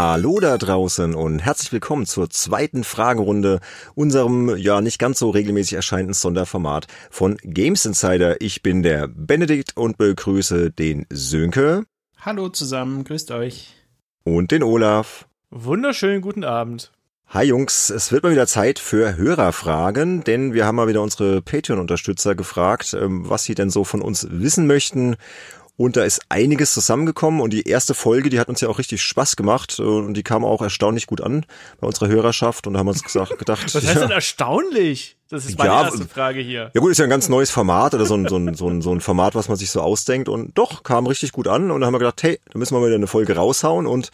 Hallo da draußen und herzlich willkommen zur zweiten Fragerunde, unserem ja nicht ganz so regelmäßig erscheinenden Sonderformat von Games Insider. Ich bin der Benedikt und begrüße den Sönke. Hallo zusammen, grüßt euch. Und den Olaf. Wunderschönen guten Abend. Hi Jungs, es wird mal wieder Zeit für Hörerfragen, denn wir haben mal wieder unsere Patreon-Unterstützer gefragt, ähm, was sie denn so von uns wissen möchten. Und da ist einiges zusammengekommen und die erste Folge, die hat uns ja auch richtig Spaß gemacht und die kam auch erstaunlich gut an bei unserer Hörerschaft und da haben wir uns gesagt, gedacht. Was heißt ja, denn erstaunlich? Das ist meine ja, erste Frage hier. Ja gut, ist ja ein ganz neues Format oder so ein, so, ein, so, ein, so ein Format, was man sich so ausdenkt und doch, kam richtig gut an und da haben wir gedacht, hey, da müssen wir mal wieder eine Folge raushauen und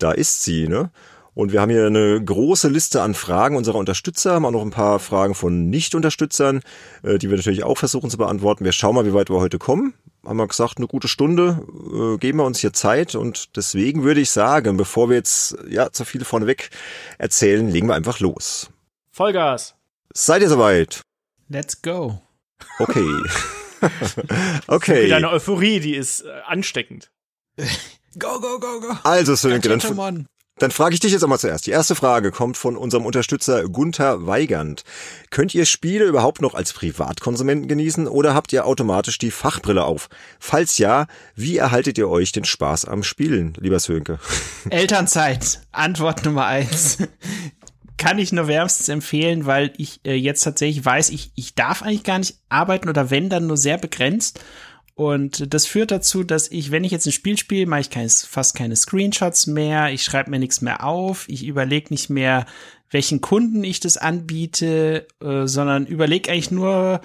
da ist sie, ne? Und wir haben hier eine große Liste an Fragen unserer Unterstützer, haben auch noch ein paar Fragen von Nicht-Unterstützern, äh, die wir natürlich auch versuchen zu beantworten. Wir schauen mal, wie weit wir heute kommen. Haben wir gesagt, eine gute Stunde, äh, geben wir uns hier Zeit und deswegen würde ich sagen, bevor wir jetzt ja zu viel vorneweg erzählen, legen wir einfach los. Vollgas. Seid ihr soweit? Let's go. Okay. okay. Deine Euphorie, die ist äh, ansteckend. Go, go, go, go. Also, Sönke, dann, dann frage ich dich jetzt einmal zuerst. Die erste Frage kommt von unserem Unterstützer Gunther Weigand. Könnt ihr Spiele überhaupt noch als Privatkonsumenten genießen oder habt ihr automatisch die Fachbrille auf? Falls ja, wie erhaltet ihr euch den Spaß am Spielen, lieber Sönke? Elternzeit. Antwort Nummer eins. Kann ich nur wärmstens empfehlen, weil ich äh, jetzt tatsächlich weiß, ich, ich darf eigentlich gar nicht arbeiten oder wenn, dann nur sehr begrenzt. Und das führt dazu, dass ich, wenn ich jetzt ein Spiel spiele, mache ich keine, fast keine Screenshots mehr, ich schreibe mir nichts mehr auf, ich überlege nicht mehr, welchen Kunden ich das anbiete, äh, sondern überlege eigentlich nur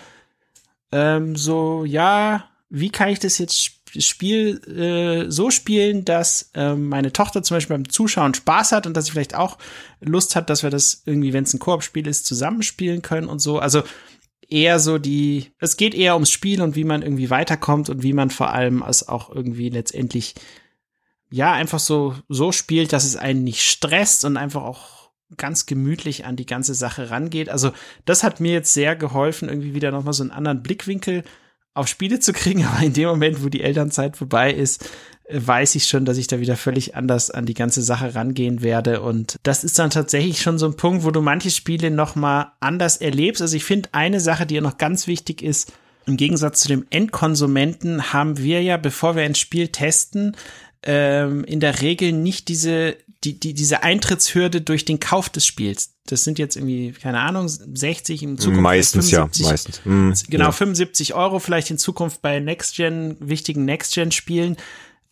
ähm, so, ja, wie kann ich das jetzt Spiel äh, so spielen, dass äh, meine Tochter zum Beispiel beim Zuschauen Spaß hat und dass sie vielleicht auch Lust hat, dass wir das irgendwie, wenn es ein Koop-Spiel ist, zusammenspielen können und so. Also eher so die, es geht eher ums Spiel und wie man irgendwie weiterkommt und wie man vor allem es auch irgendwie letztendlich ja einfach so so spielt, dass es einen nicht stresst und einfach auch ganz gemütlich an die ganze Sache rangeht. Also das hat mir jetzt sehr geholfen, irgendwie wieder nochmal so einen anderen Blickwinkel auf Spiele zu kriegen, aber in dem Moment, wo die Elternzeit vorbei ist, weiß ich schon, dass ich da wieder völlig anders an die ganze Sache rangehen werde. Und das ist dann tatsächlich schon so ein Punkt, wo du manche Spiele noch mal anders erlebst. Also ich finde eine Sache, die ja noch ganz wichtig ist, im Gegensatz zu dem Endkonsumenten haben wir ja, bevor wir ein Spiel testen, ähm, in der Regel nicht diese die, die, diese Eintrittshürde durch den Kauf des Spiels. Das sind jetzt irgendwie, keine Ahnung, 60 in Zukunft. Meistens, 75, ja, meistens. Mhm, genau, ja. 75 Euro vielleicht in Zukunft bei Next-Gen, wichtigen Next-Gen-Spielen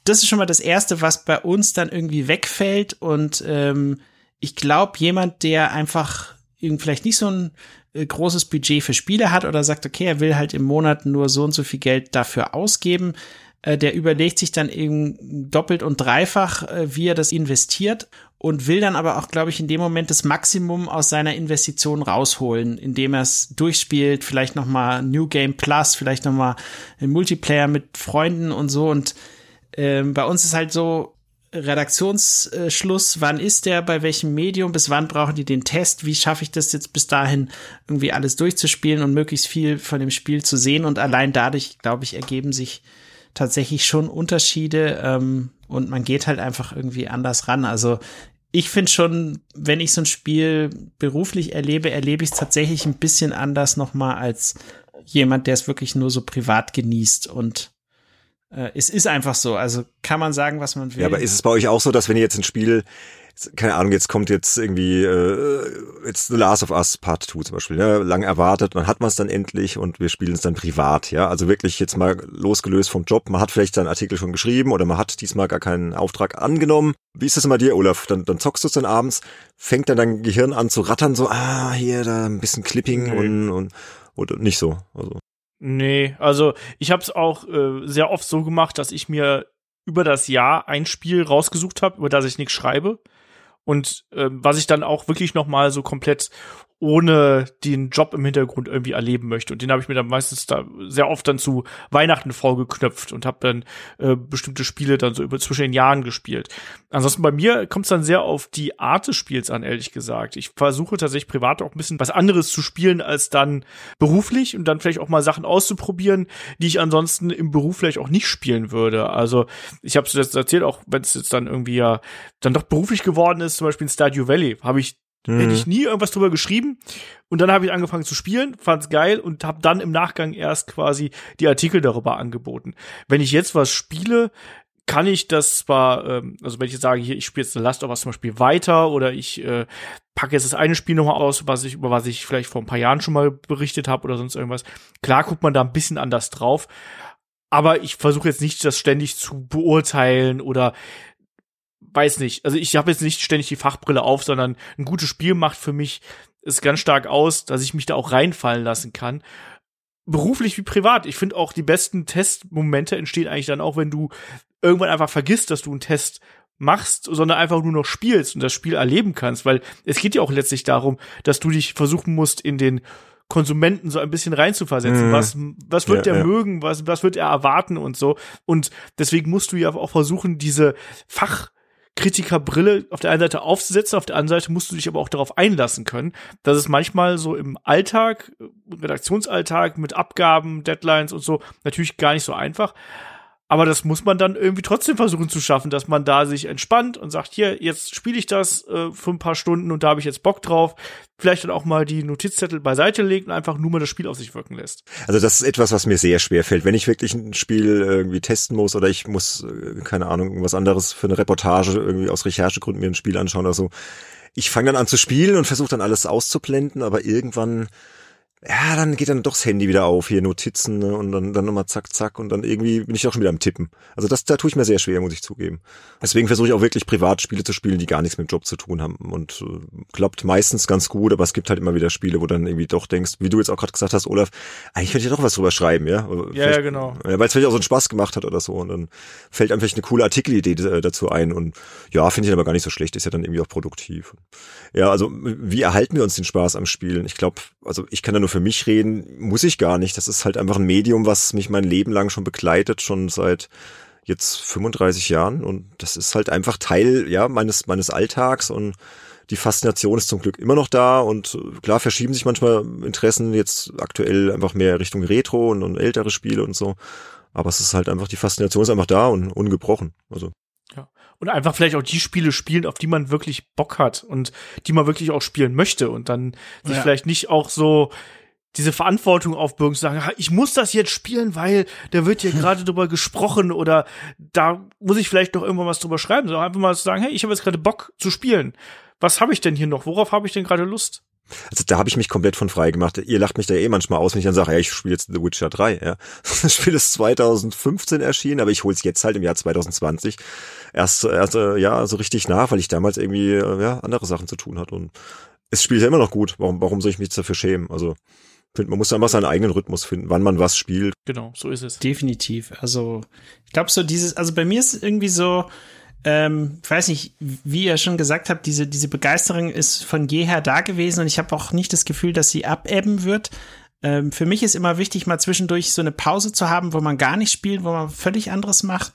das ist schon mal das Erste, was bei uns dann irgendwie wegfällt. Und ähm, ich glaube, jemand, der einfach vielleicht nicht so ein äh, großes Budget für Spiele hat oder sagt, okay, er will halt im Monat nur so und so viel Geld dafür ausgeben, äh, der überlegt sich dann eben doppelt und dreifach, äh, wie er das investiert und will dann aber auch, glaube ich, in dem Moment das Maximum aus seiner Investition rausholen, indem er es durchspielt, vielleicht noch mal New Game Plus, vielleicht noch mal ein Multiplayer mit Freunden und so und ähm, bei uns ist halt so Redaktionsschluss, wann ist der, bei welchem Medium, bis wann brauchen die den Test, wie schaffe ich das jetzt bis dahin irgendwie alles durchzuspielen und möglichst viel von dem Spiel zu sehen und allein dadurch, glaube ich, ergeben sich tatsächlich schon Unterschiede ähm, und man geht halt einfach irgendwie anders ran. Also ich finde schon, wenn ich so ein Spiel beruflich erlebe, erlebe ich es tatsächlich ein bisschen anders nochmal als jemand, der es wirklich nur so privat genießt und äh, es ist einfach so. Also kann man sagen, was man will. Ja, aber ist es bei euch auch so, dass wenn ihr jetzt ein Spiel keine Ahnung, jetzt kommt jetzt irgendwie äh, jetzt The Last of Us Part 2 zum Beispiel, ne? lang erwartet, dann hat man es dann endlich und wir spielen es dann privat, ja, also wirklich jetzt mal losgelöst vom Job, man hat vielleicht seinen Artikel schon geschrieben oder man hat diesmal gar keinen Auftrag angenommen. Wie ist das immer dir, Olaf? Dann, dann zockst du es dann abends, fängt dann dein Gehirn an zu rattern, so, ah, hier, da ein bisschen Clipping nee. und, und oder nicht so, also. Nee, also ich habe es auch äh, sehr oft so gemacht, dass ich mir über das Jahr ein Spiel rausgesucht habe, über das ich nichts schreibe. Und äh, was ich dann auch wirklich noch mal so komplett ohne den Job im Hintergrund irgendwie erleben möchte. Und den habe ich mir dann meistens da sehr oft dann zu Weihnachten vorgeknöpft und habe dann äh, bestimmte Spiele dann so über zwischen den Jahren gespielt. Ansonsten bei mir kommt es dann sehr auf die Art des Spiels an, ehrlich gesagt. Ich versuche tatsächlich privat auch ein bisschen was anderes zu spielen als dann beruflich und dann vielleicht auch mal Sachen auszuprobieren, die ich ansonsten im Beruf vielleicht auch nicht spielen würde. Also ich habe es jetzt erzählt, auch wenn es jetzt dann irgendwie ja dann doch beruflich geworden ist, zum Beispiel in Stardew Valley, habe ich Mhm. Hätte ich nie irgendwas drüber geschrieben. Und dann habe ich angefangen zu spielen, fand's geil und habe dann im Nachgang erst quasi die Artikel darüber angeboten. Wenn ich jetzt was spiele, kann ich das zwar, ähm, also wenn ich jetzt sage, hier, ich spiele jetzt The Last of Us zum Beispiel weiter oder ich äh, packe jetzt das eine Spiel nochmal aus, was ich, über was ich vielleicht vor ein paar Jahren schon mal berichtet habe oder sonst irgendwas. Klar guckt man da ein bisschen anders drauf. Aber ich versuche jetzt nicht, das ständig zu beurteilen oder weiß nicht. Also ich habe jetzt nicht ständig die Fachbrille auf, sondern ein gutes Spiel macht für mich es ganz stark aus, dass ich mich da auch reinfallen lassen kann. Beruflich wie privat. Ich finde auch die besten Testmomente entstehen eigentlich dann auch, wenn du irgendwann einfach vergisst, dass du einen Test machst, sondern einfach nur noch spielst und das Spiel erleben kannst, weil es geht ja auch letztlich darum, dass du dich versuchen musst, in den Konsumenten so ein bisschen reinzuversetzen. Mhm. Was, was wird ja, der ja. mögen? Was, was wird er erwarten und so? Und deswegen musst du ja auch versuchen, diese Fach, Kritikerbrille auf der einen Seite aufzusetzen, auf der anderen Seite musst du dich aber auch darauf einlassen können, dass es manchmal so im Alltag, Redaktionsalltag mit Abgaben, Deadlines und so natürlich gar nicht so einfach. Aber das muss man dann irgendwie trotzdem versuchen zu schaffen, dass man da sich entspannt und sagt, hier, jetzt spiele ich das äh, für ein paar Stunden und da habe ich jetzt Bock drauf. Vielleicht dann auch mal die Notizzettel beiseite legt und einfach nur mal das Spiel auf sich wirken lässt. Also das ist etwas, was mir sehr schwer fällt. Wenn ich wirklich ein Spiel irgendwie testen muss oder ich muss, äh, keine Ahnung, irgendwas anderes für eine Reportage irgendwie aus Recherchegründen mir ein Spiel anschauen oder so. Ich fange dann an zu spielen und versuche dann alles auszublenden, aber irgendwann ja, dann geht dann doch das Handy wieder auf, hier Notizen ne, und dann, dann nochmal zack, zack und dann irgendwie bin ich auch schon wieder am Tippen. Also das, da tue ich mir sehr schwer, muss ich zugeben. Deswegen versuche ich auch wirklich Privatspiele zu spielen, die gar nichts mit dem Job zu tun haben und äh, klappt meistens ganz gut, aber es gibt halt immer wieder Spiele, wo dann irgendwie doch denkst, wie du jetzt auch gerade gesagt hast, Olaf, eigentlich könnte ich ja doch was drüber schreiben, ja? Ja, ja, genau. Weil es vielleicht auch so einen Spaß gemacht hat oder so und dann fällt einem vielleicht eine coole Artikelidee äh, dazu ein und ja, finde ich aber gar nicht so schlecht, ist ja dann irgendwie auch produktiv. Ja, also wie erhalten wir uns den Spaß am Spielen? Ich glaube, also ich kann da nur für mich reden, muss ich gar nicht. Das ist halt einfach ein Medium, was mich mein Leben lang schon begleitet, schon seit jetzt 35 Jahren und das ist halt einfach Teil ja meines meines Alltags und die Faszination ist zum Glück immer noch da und klar verschieben sich manchmal Interessen jetzt aktuell einfach mehr Richtung Retro und, und ältere Spiele und so, aber es ist halt einfach die Faszination ist einfach da und ungebrochen. Also ja. Und einfach vielleicht auch die Spiele spielen, auf die man wirklich Bock hat und die man wirklich auch spielen möchte und dann sich ja. vielleicht nicht auch so diese Verantwortung aufbürgen, zu sagen, ich muss das jetzt spielen, weil da wird hier gerade drüber gesprochen oder da muss ich vielleicht noch irgendwann was drüber schreiben, sondern einfach mal zu sagen, hey, ich habe jetzt gerade Bock zu spielen. Was habe ich denn hier noch? Worauf habe ich denn gerade Lust? Also da habe ich mich komplett von frei gemacht. Ihr lacht mich da eh manchmal aus, wenn ich dann sage, ja, ich spiele jetzt The Witcher 3. Ja. Das Spiel ist 2015 erschienen, aber ich hole es jetzt halt im Jahr 2020 erst, erst äh, ja so richtig nach, weil ich damals irgendwie äh, ja andere Sachen zu tun hatte und es spielt ja immer noch gut. Warum, warum soll ich mich dafür schämen? Also finde, man muss einfach seinen eigenen Rhythmus finden, wann man was spielt. Genau, so ist es. Definitiv. Also ich glaube so dieses, also bei mir ist irgendwie so ähm, ich weiß nicht, wie ihr schon gesagt habt, diese, diese Begeisterung ist von jeher da gewesen und ich habe auch nicht das Gefühl, dass sie abebben wird. Ähm, für mich ist immer wichtig, mal zwischendurch so eine Pause zu haben, wo man gar nicht spielt, wo man völlig anderes macht.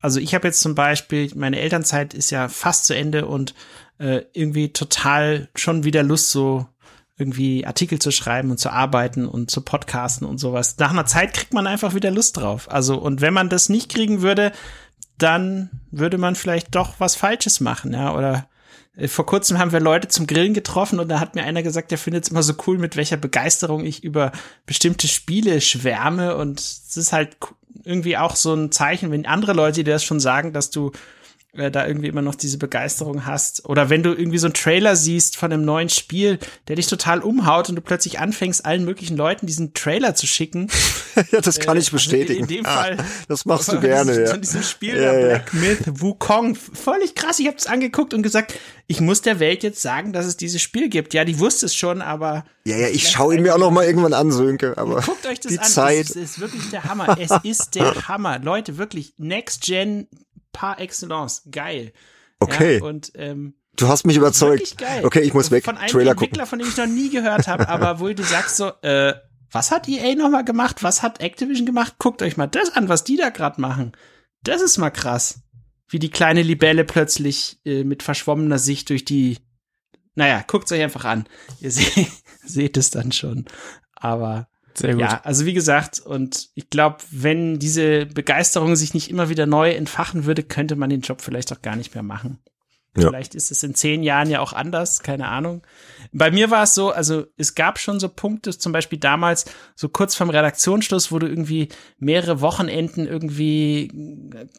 Also ich habe jetzt zum Beispiel, meine Elternzeit ist ja fast zu Ende und äh, irgendwie total schon wieder Lust, so irgendwie Artikel zu schreiben und zu arbeiten und zu podcasten und sowas. Nach einer Zeit kriegt man einfach wieder Lust drauf. Also, und wenn man das nicht kriegen würde, dann würde man vielleicht doch was Falsches machen, ja, oder äh, vor kurzem haben wir Leute zum Grillen getroffen und da hat mir einer gesagt, der findet es immer so cool, mit welcher Begeisterung ich über bestimmte Spiele schwärme und es ist halt irgendwie auch so ein Zeichen, wenn andere Leute dir das schon sagen, dass du äh, da irgendwie immer noch diese Begeisterung hast. Oder wenn du irgendwie so einen Trailer siehst von einem neuen Spiel, der dich total umhaut und du plötzlich anfängst, allen möglichen Leuten diesen Trailer zu schicken. ja, das kann äh, ich bestätigen. Also in dem ah, Fall. Das machst du gerne, ja. Von diesem Spiel ja, der Black Myth Wukong. Völlig krass. Ich habe es angeguckt und gesagt, ich muss der Welt jetzt sagen, dass es dieses Spiel gibt. Ja, die wusste es schon, aber. Ja, ja, ich schaue ihn mir auch noch mal irgendwann an, Sönke. Aber guckt euch das die an. Zeit. Es ist wirklich der Hammer. Es ist der Hammer. Leute, wirklich. Next Gen par excellence. Geil. Okay. Ja, und ähm, Du hast mich überzeugt. Okay, ich muss weg. Von einem Trailer Entwickler, gucken. von dem ich noch nie gehört habe, aber wo du sagst so, äh, was hat EA nochmal gemacht? Was hat Activision gemacht? Guckt euch mal das an, was die da gerade machen. Das ist mal krass. Wie die kleine Libelle plötzlich äh, mit verschwommener Sicht durch die. Naja, guckt's euch einfach an. Ihr seht, seht es dann schon. Aber Sehr gut. ja, also wie gesagt, und ich glaube, wenn diese Begeisterung sich nicht immer wieder neu entfachen würde, könnte man den Job vielleicht auch gar nicht mehr machen. Ja. Vielleicht ist es in zehn Jahren ja auch anders, keine Ahnung. Bei mir war es so, also es gab schon so Punkte, zum Beispiel damals, so kurz vorm Redaktionsschluss, wo du irgendwie mehrere Wochenenden irgendwie,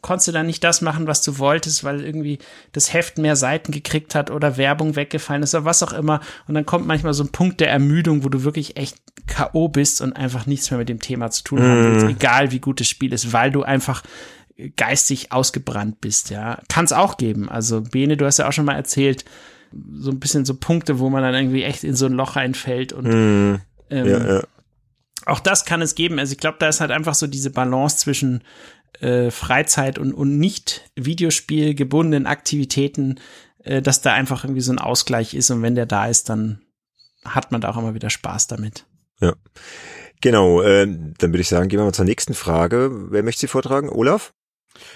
konntest du dann nicht das machen, was du wolltest, weil irgendwie das Heft mehr Seiten gekriegt hat oder Werbung weggefallen ist oder was auch immer. Und dann kommt manchmal so ein Punkt der Ermüdung, wo du wirklich echt K.O. bist und einfach nichts mehr mit dem Thema zu tun haben willst, egal wie gut das Spiel ist, weil du einfach geistig ausgebrannt bist, ja. Kann es auch geben. Also, Bene, du hast ja auch schon mal erzählt, so ein bisschen so Punkte, wo man dann irgendwie echt in so ein Loch reinfällt und Mhm. ähm, Ja, ja. auch das kann es geben. Also ich glaube, da ist halt einfach so diese Balance zwischen äh, Freizeit und, und nicht Videospiel gebundenen Aktivitäten, äh, dass da einfach irgendwie so ein Ausgleich ist und wenn der da ist, dann hat man da auch immer wieder Spaß damit. Genau, äh, dann würde ich sagen, gehen wir mal zur nächsten Frage. Wer möchte sie vortragen? Olaf?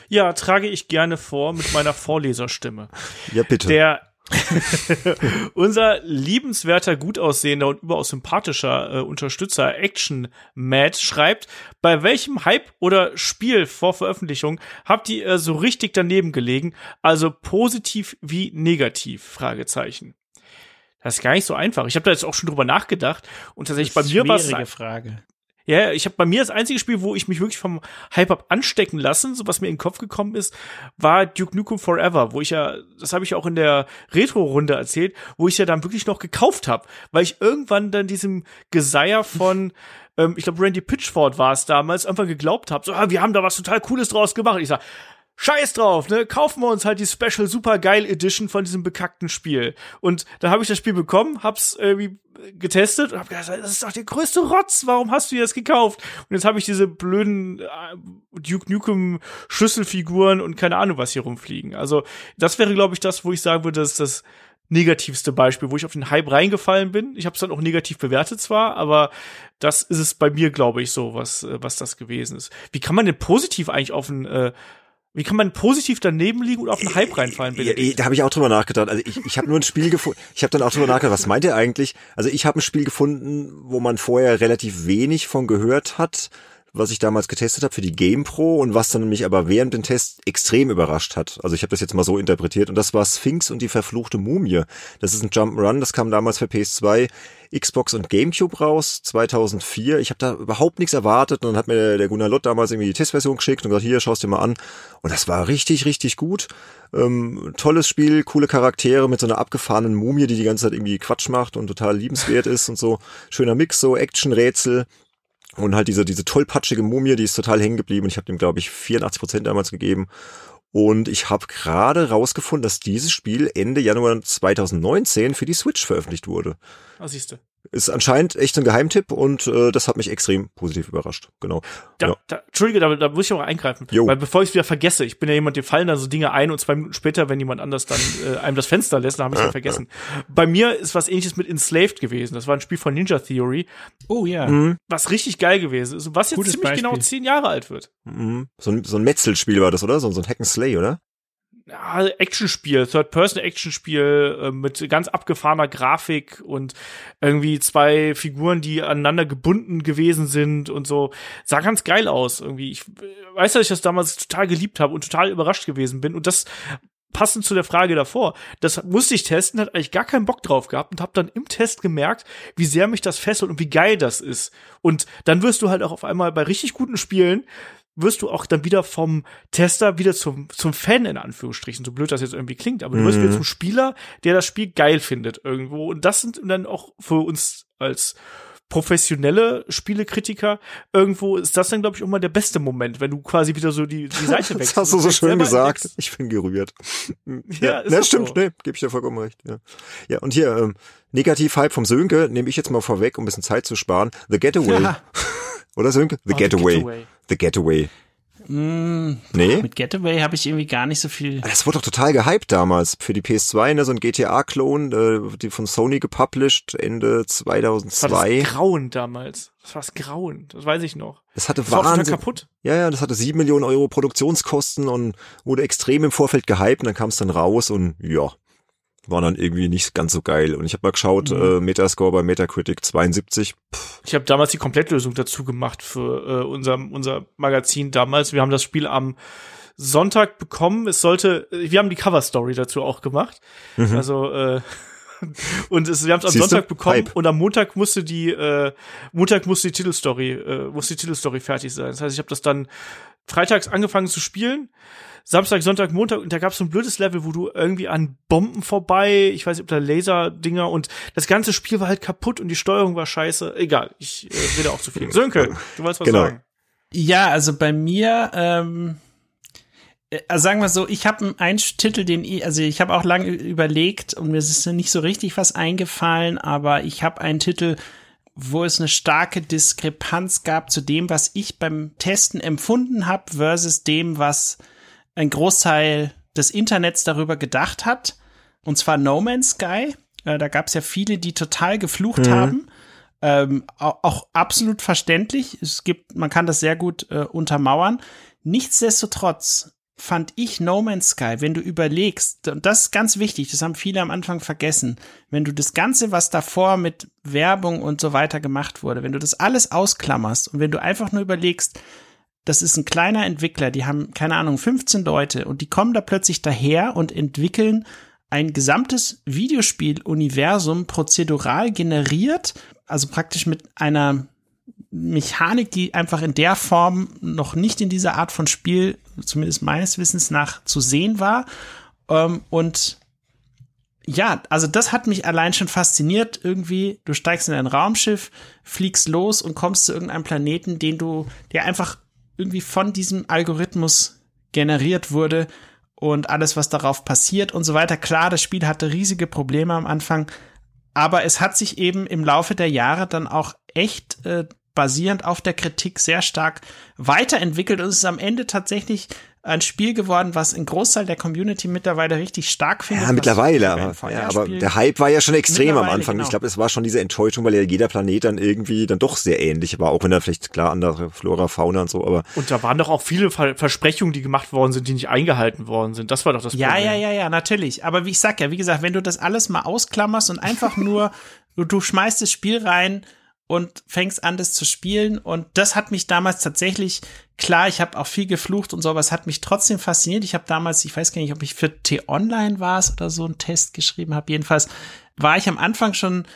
Ja, trage ich gerne vor mit meiner Vorleserstimme. Ja, bitte. Der unser liebenswerter, gut aussehender und überaus sympathischer äh, Unterstützer Action Mad schreibt, bei welchem Hype oder Spiel vor Veröffentlichung habt ihr äh, so richtig daneben gelegen? Also positiv wie negativ? Fragezeichen. Das ist gar nicht so einfach. Ich habe da jetzt auch schon drüber nachgedacht und tatsächlich bei mir war es Schwierige Frage. Ja, ich habe bei mir das einzige Spiel, wo ich mich wirklich vom Hype hab anstecken lassen, so was mir in den Kopf gekommen ist, war Duke Nukem Forever, wo ich ja, das habe ich auch in der Retro-Runde erzählt, wo ich ja dann wirklich noch gekauft habe, weil ich irgendwann dann diesem Geseier von ähm, ich glaube Randy Pitchford war es damals, einfach geglaubt habe, so, ah, wir haben da was total Cooles draus gemacht. Ich sag, Scheiß drauf, ne? Kaufen wir uns halt die Special Super Geil Edition von diesem bekackten Spiel. Und dann habe ich das Spiel bekommen, hab's irgendwie getestet und hab gedacht, das ist doch der größte Rotz, warum hast du dir das gekauft? Und jetzt habe ich diese blöden äh, Duke Nukem Schlüsselfiguren und keine Ahnung was hier rumfliegen. Also, das wäre glaube ich das, wo ich sagen würde, das ist das negativste Beispiel, wo ich auf den Hype reingefallen bin. Ich habe es dann auch negativ bewertet zwar, aber das ist es bei mir, glaube ich, so, was, äh, was das gewesen ist. Wie kann man denn positiv eigentlich auf ein äh, wie kann man positiv daneben liegen und auf den Hype reinfallen, Ja, Benedikt? da habe ich auch drüber nachgedacht. Also ich, ich habe nur ein Spiel gefunden. Ich habe dann auch drüber nachgedacht, was meint ihr eigentlich? Also ich habe ein Spiel gefunden, wo man vorher relativ wenig von gehört hat, was ich damals getestet habe für die GamePro und was dann mich aber während dem Test extrem überrascht hat. Also ich habe das jetzt mal so interpretiert und das war Sphinx und die verfluchte Mumie. Das ist ein Jump'n'Run, das kam damals für PS2, Xbox und GameCube raus, 2004. Ich habe da überhaupt nichts erwartet und dann hat mir der Gunnar Lott damals irgendwie die Testversion geschickt und gesagt, hier, schau's dir mal an. Und das war richtig, richtig gut. Ähm, tolles Spiel, coole Charaktere mit so einer abgefahrenen Mumie, die die ganze Zeit irgendwie Quatsch macht und total liebenswert ist und so. Schöner Mix, so Action, Rätsel. Und halt diese, diese tollpatschige Mumie, die ist total hängen geblieben. Ich habe dem, glaube ich, 84 Prozent damals gegeben. Und ich habe gerade rausgefunden, dass dieses Spiel Ende Januar 2019 für die Switch veröffentlicht wurde. Ah, siehste. Ist anscheinend echt ein Geheimtipp und äh, das hat mich extrem positiv überrascht. Genau. Da, Ja. da, Entschuldige, da, da muss ich auch eingreifen. Jo. Weil bevor ich es wieder vergesse, ich bin ja jemand, dem fallen da so Dinge ein und zwei Minuten später, wenn jemand anders dann äh, einem das Fenster lässt, dann habe ich es vergessen. Bei mir ist was ähnliches mit Enslaved gewesen. Das war ein Spiel von Ninja Theory, Oh ja. Mhm. was richtig geil gewesen ist und was jetzt Gutes ziemlich genau Beispiel. zehn Jahre alt wird. Mhm. So, ein, so ein Metzelspiel war das, oder? So, so ein Hack and Slay, oder? Ja, Actionspiel, Third-Person-Actionspiel äh, mit ganz abgefahrener Grafik und irgendwie zwei Figuren, die aneinander gebunden gewesen sind und so. Sah ganz geil aus irgendwie. Ich äh, weiß, dass ich das damals total geliebt habe und total überrascht gewesen bin und das passend zu der Frage davor, das musste ich testen, hat eigentlich gar keinen Bock drauf gehabt und habe dann im Test gemerkt, wie sehr mich das fesselt und wie geil das ist. Und dann wirst du halt auch auf einmal bei richtig guten Spielen wirst du auch dann wieder vom Tester wieder zum, zum Fan in Anführungsstrichen, so blöd das jetzt irgendwie klingt, aber du wirst Mhm. wieder zum Spieler, der das Spiel geil findet irgendwo. Und das sind dann auch für uns als professionelle Spielekritiker irgendwo ist das dann glaube ich immer der beste Moment, wenn du quasi wieder so die, die Seite Das wechselst. hast du so schön gesagt. entdeckst. Ich bin gerührt. Ja, ist ne, das stimmt, so. ne, gebe ich dir vollkommen recht. Ja, ja und hier, ähm, Negativ-Hype vom Sönke nehme ich jetzt mal vorweg, um ein bisschen Zeit zu sparen. The Getaway. Ja. Oder Sönke? The Oh, Getaway. Getaway. The Getaway. Mm, Nee? Mit Getaway habe ich irgendwie gar nicht so viel. Das wurde doch total gehypt damals für die PS2, ne? so ein GTA-Klon, äh, die von Sony gepublished Ende Das war das 2002. Grauen damals. Das war das Grauen. Das weiß ich noch. Das hatte Das war Wahnsinn. kaputt. Ja, ja, das hatte sieben Millionen Euro Produktionskosten und wurde extrem im Vorfeld gehypt und dann kam es dann raus und ja, war dann irgendwie nicht ganz so geil. Und ich habe mal geschaut, Mhm. äh, Metascore bei Metacritic 72. Pff, Ich habe damals die Komplettlösung dazu gemacht für äh, unser, unser Magazin damals. Wir haben das Spiel am Sonntag bekommen. Es sollte, äh, wir haben die Cover-Story dazu auch gemacht. Also, äh, und es, wir haben es am Siehste? Sonntag bekommen Hype. und am Montag musste die, äh, Montag musste die Titelstory, äh, musste die Titelstory fertig sein. Das heißt, ich habe das dann freitags angefangen zu spielen. Samstag, Sonntag, Montag und da gab es so ein blödes Level, wo du irgendwie an Bomben vorbei, ich weiß nicht, ob da Laserdinger und das ganze Spiel war halt kaputt und die Steuerung war scheiße. Egal, ich äh, will da auch zu viel. Sönke, du wolltest was Genau. sagen. Ja, also bei mir, ähm, äh, also sagen wir so, ich habe einen Titel, den ich, also ich habe auch lange überlegt und mir ist nicht so richtig was eingefallen, aber ich habe einen Titel, wo es eine starke Diskrepanz gab zu dem, was ich beim Testen empfunden habe, versus dem, was ein Großteil des Internets darüber gedacht hat. Und zwar No Man's Sky. Äh, da gab es ja viele, die total geflucht haben. Ähm, au- auch absolut verständlich. Es gibt, man kann das sehr gut äh, untermauern. Nichtsdestotrotz fand ich No Man's Sky, wenn du überlegst, und das ist ganz wichtig, das haben viele am Anfang vergessen, wenn du das Ganze, was davor mit Werbung und so weiter gemacht wurde, wenn du das alles ausklammerst und wenn du einfach nur überlegst, das ist ein kleiner Entwickler, die haben, keine Ahnung, 15 Leute und die kommen da plötzlich daher und entwickeln ein gesamtes Videospiel-Universum prozedural generiert, also praktisch mit einer Mechanik, die einfach in der Form noch nicht in dieser Art von Spiel, zumindest meines Wissens nach, zu sehen war. Ähm, und ja, also das hat mich allein schon fasziniert. Irgendwie, du steigst in ein Raumschiff, fliegst los und kommst zu irgendeinem Planeten, den du, der einfach irgendwie von diesem Algorithmus generiert wurde und alles, was darauf passiert und so weiter. Klar, das Spiel hatte riesige Probleme am Anfang, aber es hat sich eben im Laufe der Jahre dann auch echt äh, basierend auf der Kritik sehr stark weiterentwickelt und es ist am Ende tatsächlich ein Spiel geworden, was ein Großteil der Community mittlerweile richtig stark findet. Ja, mittlerweile, aber, ja, aber der Hype war ja schon extrem am Anfang. genau. Ich glaube, es war schon diese Enttäuschung, weil ja jeder Planet dann irgendwie dann doch sehr ähnlich war, auch wenn da vielleicht klar andere Flora, Fauna und so, aber Und da waren doch auch viele Ver Versprechungen, die gemacht worden sind, die nicht eingehalten worden sind. Das war doch das Ja, Problem. ja, ja, ja, natürlich. Aber wie ich sag ja, wie gesagt, wenn du das alles mal ausklammerst und einfach nur, du, du schmeißt das Spiel rein und fängst an, das zu spielen. Und das hat mich damals tatsächlich, klar, ich habe auch viel geflucht und so, aber es hat mich trotzdem fasziniert. Ich habe damals, ich weiß gar nicht, ob ich für T-Online war es oder so einen Test geschrieben habe. Jedenfalls war ich am Anfang schon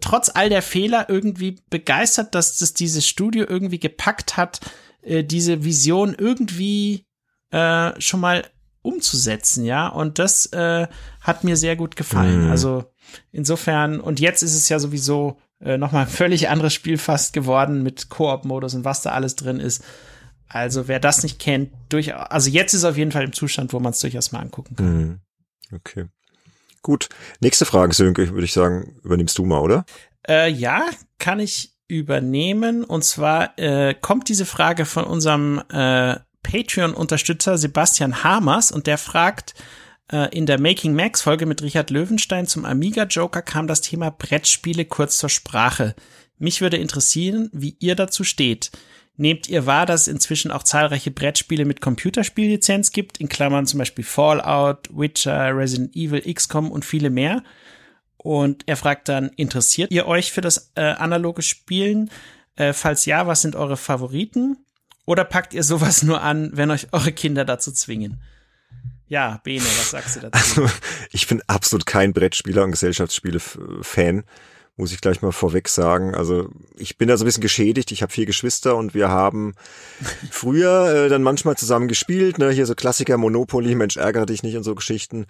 trotz all der Fehler irgendwie begeistert, dass das dieses Studio irgendwie gepackt hat, äh, diese Vision irgendwie äh, schon mal umzusetzen, ja. Und das äh, hat mir sehr gut gefallen. Mhm. Also insofern, und jetzt ist es ja sowieso äh, nochmal ein völlig anderes Spiel fast geworden mit Koop-Modus und was da alles drin ist. Also wer das nicht kennt, durchaus, also jetzt ist es auf jeden Fall im Zustand, wo man es durchaus mal angucken kann. hm, okay. Gut. Nächste Frage, Sönke, würde ich sagen, übernimmst du mal, oder? Äh, ja, kann ich übernehmen. Und zwar äh, kommt diese Frage von unserem äh, Patreon-Unterstützer Sebastian Hamers und der fragt, in der Making Max Folge mit Richard Löwenstein zum Amiga Joker kam das Thema Brettspiele kurz zur Sprache. Mich würde interessieren, wie ihr dazu steht. Nehmt ihr wahr, dass es inzwischen auch zahlreiche Brettspiele mit Computerspiellizenz gibt, in Klammern zum Beispiel Fallout, Witcher, Resident Evil, XCOM und viele mehr? Und er fragt dann, interessiert ihr euch für das äh, analoge Spielen? Äh, falls ja, was sind eure Favoriten? Oder packt ihr sowas nur an, wenn euch eure Kinder dazu zwingen? Ja, Bene, was sagst du dazu? Also, ich bin absolut kein Brettspieler und Gesellschaftsspiele-Fan, muss ich gleich mal vorweg sagen. Also ich bin da so ein bisschen geschädigt. Ich habe vier Geschwister und wir haben früher äh, dann manchmal zusammen gespielt. Ne? Hier so Klassiker, Monopoly, Mensch, ärgere dich nicht und so Geschichten.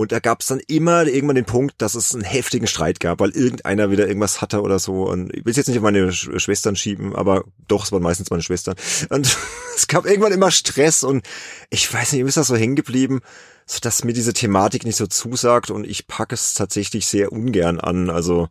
Und da gab es dann immer irgendwann den Punkt, dass es einen heftigen Streit gab, weil irgendeiner wieder irgendwas hatte oder so. Und ich will jetzt nicht auf meine Sch Schwestern schieben, aber doch, es waren meistens meine Schwestern. Und es gab irgendwann immer Stress und ich weiß nicht, mir ist das so hängen geblieben, dass mir diese Thematik nicht so zusagt und ich packe es tatsächlich sehr ungern an. Also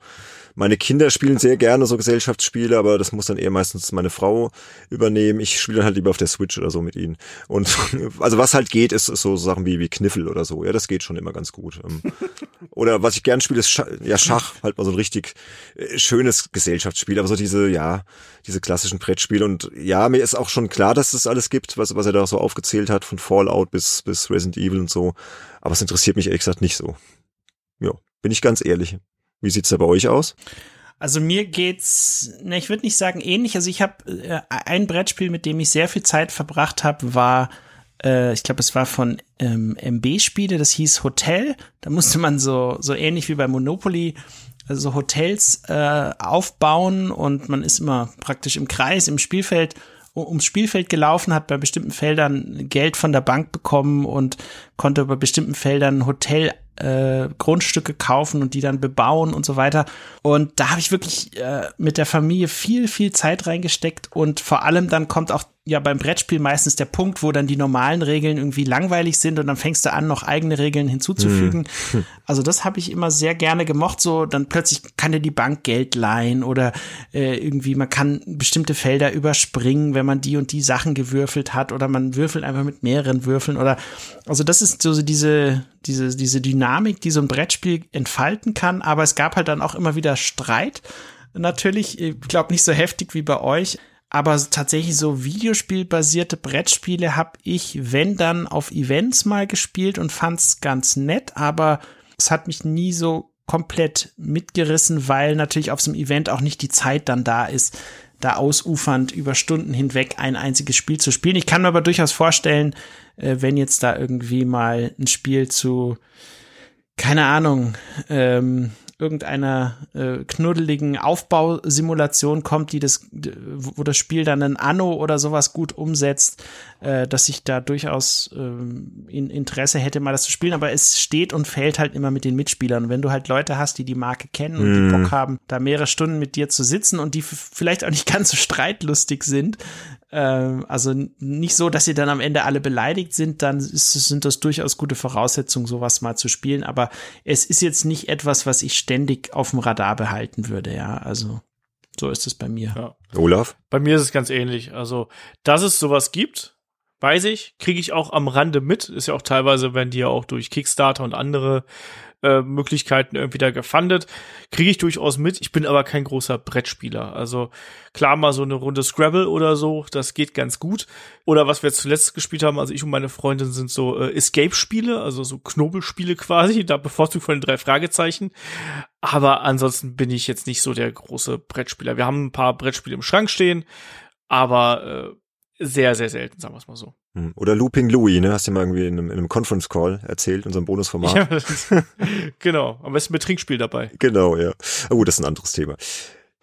Meine Kinder spielen sehr gerne so Gesellschaftsspiele, aber das muss dann eher meistens meine Frau übernehmen. Ich spiele dann halt lieber auf der Switch oder so mit ihnen. Und also was halt geht, ist, ist so Sachen wie, wie Kniffel oder so. Ja, das geht schon immer ganz gut. Ähm, oder was ich gern spiele, ist Schach, ja, Schach, halt mal so ein richtig äh, schönes Gesellschaftsspiel, aber so diese, ja, diese klassischen Brettspiele. Und ja, mir ist auch schon klar, dass es das alles gibt, was, was er da so aufgezählt hat, von Fallout bis, bis Resident Evil und so. Aber es interessiert mich ehrlich gesagt nicht so. Ja, bin ich ganz ehrlich. Wie sieht's da bei euch aus? Also mir geht's, ne, ich würde nicht sagen ähnlich. Also ich habe äh, ein Brettspiel, mit dem ich sehr viel Zeit verbracht habe, war, äh, ich glaube, es war von ähm, MB-Spiele, das hieß Hotel. Da musste man so so ähnlich wie bei Monopoly also Hotels äh, aufbauen und man ist immer praktisch im Kreis im Spielfeld ums Spielfeld gelaufen, hat bei bestimmten Feldern Geld von der Bank bekommen und konnte bei bestimmten Feldern Hotel äh, Grundstücke kaufen und die dann bebauen und so weiter. Und da habe ich wirklich äh, mit der Familie viel, viel Zeit reingesteckt und vor allem dann kommt auch ja beim Brettspiel meistens der Punkt, wo dann die normalen Regeln irgendwie langweilig sind und dann fängst du an, noch eigene Regeln hinzuzufügen. Hm. Also das habe ich immer sehr gerne gemocht. So dann plötzlich kann dir die Bank Geld leihen oder äh, irgendwie man kann bestimmte Felder überspringen, wenn man die und die Sachen gewürfelt hat oder man würfelt einfach mit mehreren Würfeln oder also das ist so diese diese diese Dynamik, die so ein Brettspiel entfalten kann. Aber es gab halt dann auch immer wieder Streit natürlich, ich glaube nicht so heftig wie bei euch, aber tatsächlich so Videospielbasierte Brettspiele habe ich, wenn dann, auf Events mal gespielt und fand's ganz nett, aber es hat mich nie so komplett mitgerissen, weil natürlich auf so einem Event auch nicht die Zeit dann da ist, da ausufernd über Stunden hinweg ein einziges Spiel zu spielen. Ich kann mir aber durchaus vorstellen, äh, wenn jetzt da irgendwie mal ein Spiel zu, keine Ahnung, ähm, irgendeiner äh, knuddeligen Aufbausimulation kommt, die das, wo das Spiel dann ein Anno oder sowas gut umsetzt, äh, dass ich da durchaus äh, in Interesse hätte, mal das zu spielen. Aber es steht und fällt halt immer mit den Mitspielern. Und wenn du halt Leute hast, die die Marke kennen und mm. die mhm. Bock haben, da mehrere Stunden mit dir zu sitzen und die vielleicht auch nicht ganz so streitlustig sind, ähm, also nicht so, dass sie dann am Ende alle beleidigt sind, dann ist, sind das durchaus gute Voraussetzungen, sowas mal zu spielen. Aber es ist jetzt nicht etwas, was ich ständig auf dem Radar behalten würde, ja. Also so ist es bei mir. Ja. Olaf? Bei mir ist es ganz ähnlich. Also, dass es sowas gibt, weiß ich, kriege ich auch am Rande mit. Ist ja auch teilweise, wenn die ja auch durch Kickstarter und andere äh, Möglichkeiten irgendwie da gefundet. Kriege ich durchaus mit. Ich bin aber kein großer Brettspieler. Also klar mal so eine Runde Scrabble oder so, das geht ganz gut. Oder was wir zuletzt gespielt haben, also ich und meine Freundin sind so äh, Escape-Spiele, also so Knobelspiele quasi, da bevorzugt von den drei Fragezeichen. Aber ansonsten bin ich jetzt nicht so der große Brettspieler. Wir haben ein paar Brettspiele im Schrank stehen, aber äh, sehr, sehr selten, sagen wir es mal so. Hm. Oder Looping Louis, ne? Hast du mal irgendwie in einem, in einem Conference Call erzählt, unserem Bonusformat. Ja, genau, am besten mit Trinkspiel dabei. Genau, ja. Oh, gut, das ist ein anderes Thema.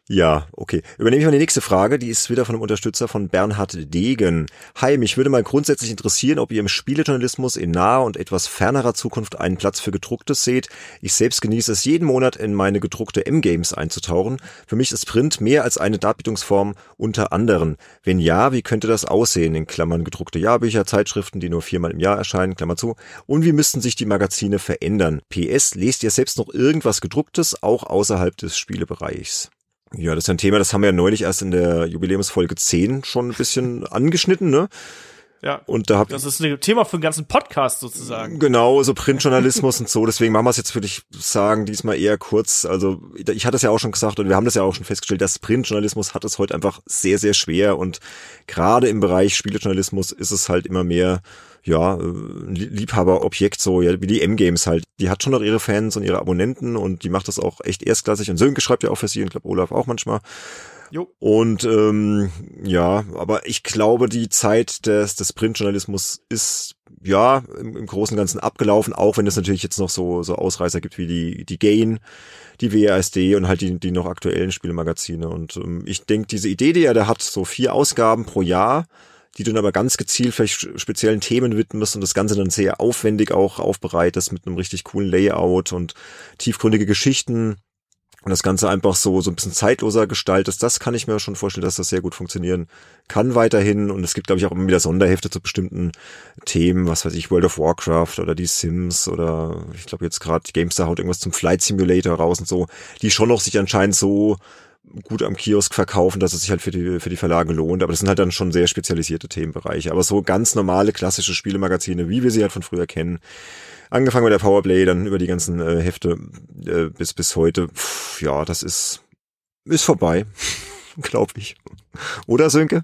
Ja, okay. Übernehme ich mal die nächste Frage. Die ist wieder von einem Unterstützer von Bernhard Degen. Hi, mich würde mal grundsätzlich interessieren, ob ihr im Spielejournalismus in naher und etwas fernerer Zukunft einen Platz für gedrucktes seht. Ich selbst genieße es jeden Monat in meine gedruckte M-Games einzutauchen. Für mich ist Print mehr als eine Darbietungsform unter anderen. Wenn ja, wie könnte das aussehen? In Klammern gedruckte Jahrbücher, Zeitschriften, die nur viermal im Jahr erscheinen, Klammer zu. Und wie müssten sich die Magazine verändern? PS, lest ihr selbst noch irgendwas gedrucktes, auch außerhalb des Spielebereichs? Ja, das ist ein Thema, das haben wir ja neulich erst in der Jubiläumsfolge 10 schon ein bisschen angeschnitten, ne? Ja. Und da hab das ist ein Thema für einen ganzen Podcast sozusagen. Genau, so Printjournalismus und so. Deswegen machen wir es jetzt, würde ich sagen, diesmal eher kurz. Also ich hatte es ja auch schon gesagt und wir haben das ja auch schon festgestellt, dass Printjournalismus hat es heute einfach sehr, sehr schwer. Und gerade im Bereich Spielejournalismus ist es halt immer mehr ja, ein Liebhaberobjekt, so ja, wie die M-Games halt. Die hat schon noch ihre Fans und ihre Abonnenten und die macht das auch echt erstklassig. Und Sönke schreibt ja auch für sie und ich glaube Olaf auch manchmal. Jo. Und ähm, ja, aber ich glaube, die Zeit des, des Printjournalismus ist ja im, im Großen und Ganzen abgelaufen, auch wenn es natürlich jetzt noch so, so Ausreißer gibt wie die, die Gain, die WASD und halt die, die noch aktuellen Spielemagazine. Und ähm, ich denke, diese Idee, die er da hat, so vier Ausgaben pro Jahr, die du dann aber ganz gezielt vielleicht speziellen Themen widmest und das Ganze dann sehr aufwendig auch aufbereitest mit einem richtig coolen Layout und tiefgründige Geschichten und das Ganze einfach so, so ein bisschen zeitloser gestaltet, das kann ich mir schon vorstellen, dass das sehr gut funktionieren kann weiterhin. Und es gibt, glaube ich, auch immer wieder Sonderhefte zu bestimmten Themen, was weiß ich, World of Warcraft oder die Sims oder ich glaube jetzt gerade GameStar haut irgendwas zum Flight Simulator raus und so, die schon noch sich anscheinend so gut am Kiosk verkaufen, dass es sich halt für die, für die Verlage lohnt. Aber das sind halt dann schon sehr spezialisierte Themenbereiche. Aber so ganz normale klassische Spielemagazine, wie wir sie halt von früher kennen, angefangen mit der Powerplay, dann über die ganzen äh, Hefte äh, bis bis heute. Pff, ja, das ist ist vorbei, glaube ich. Oder Sönke?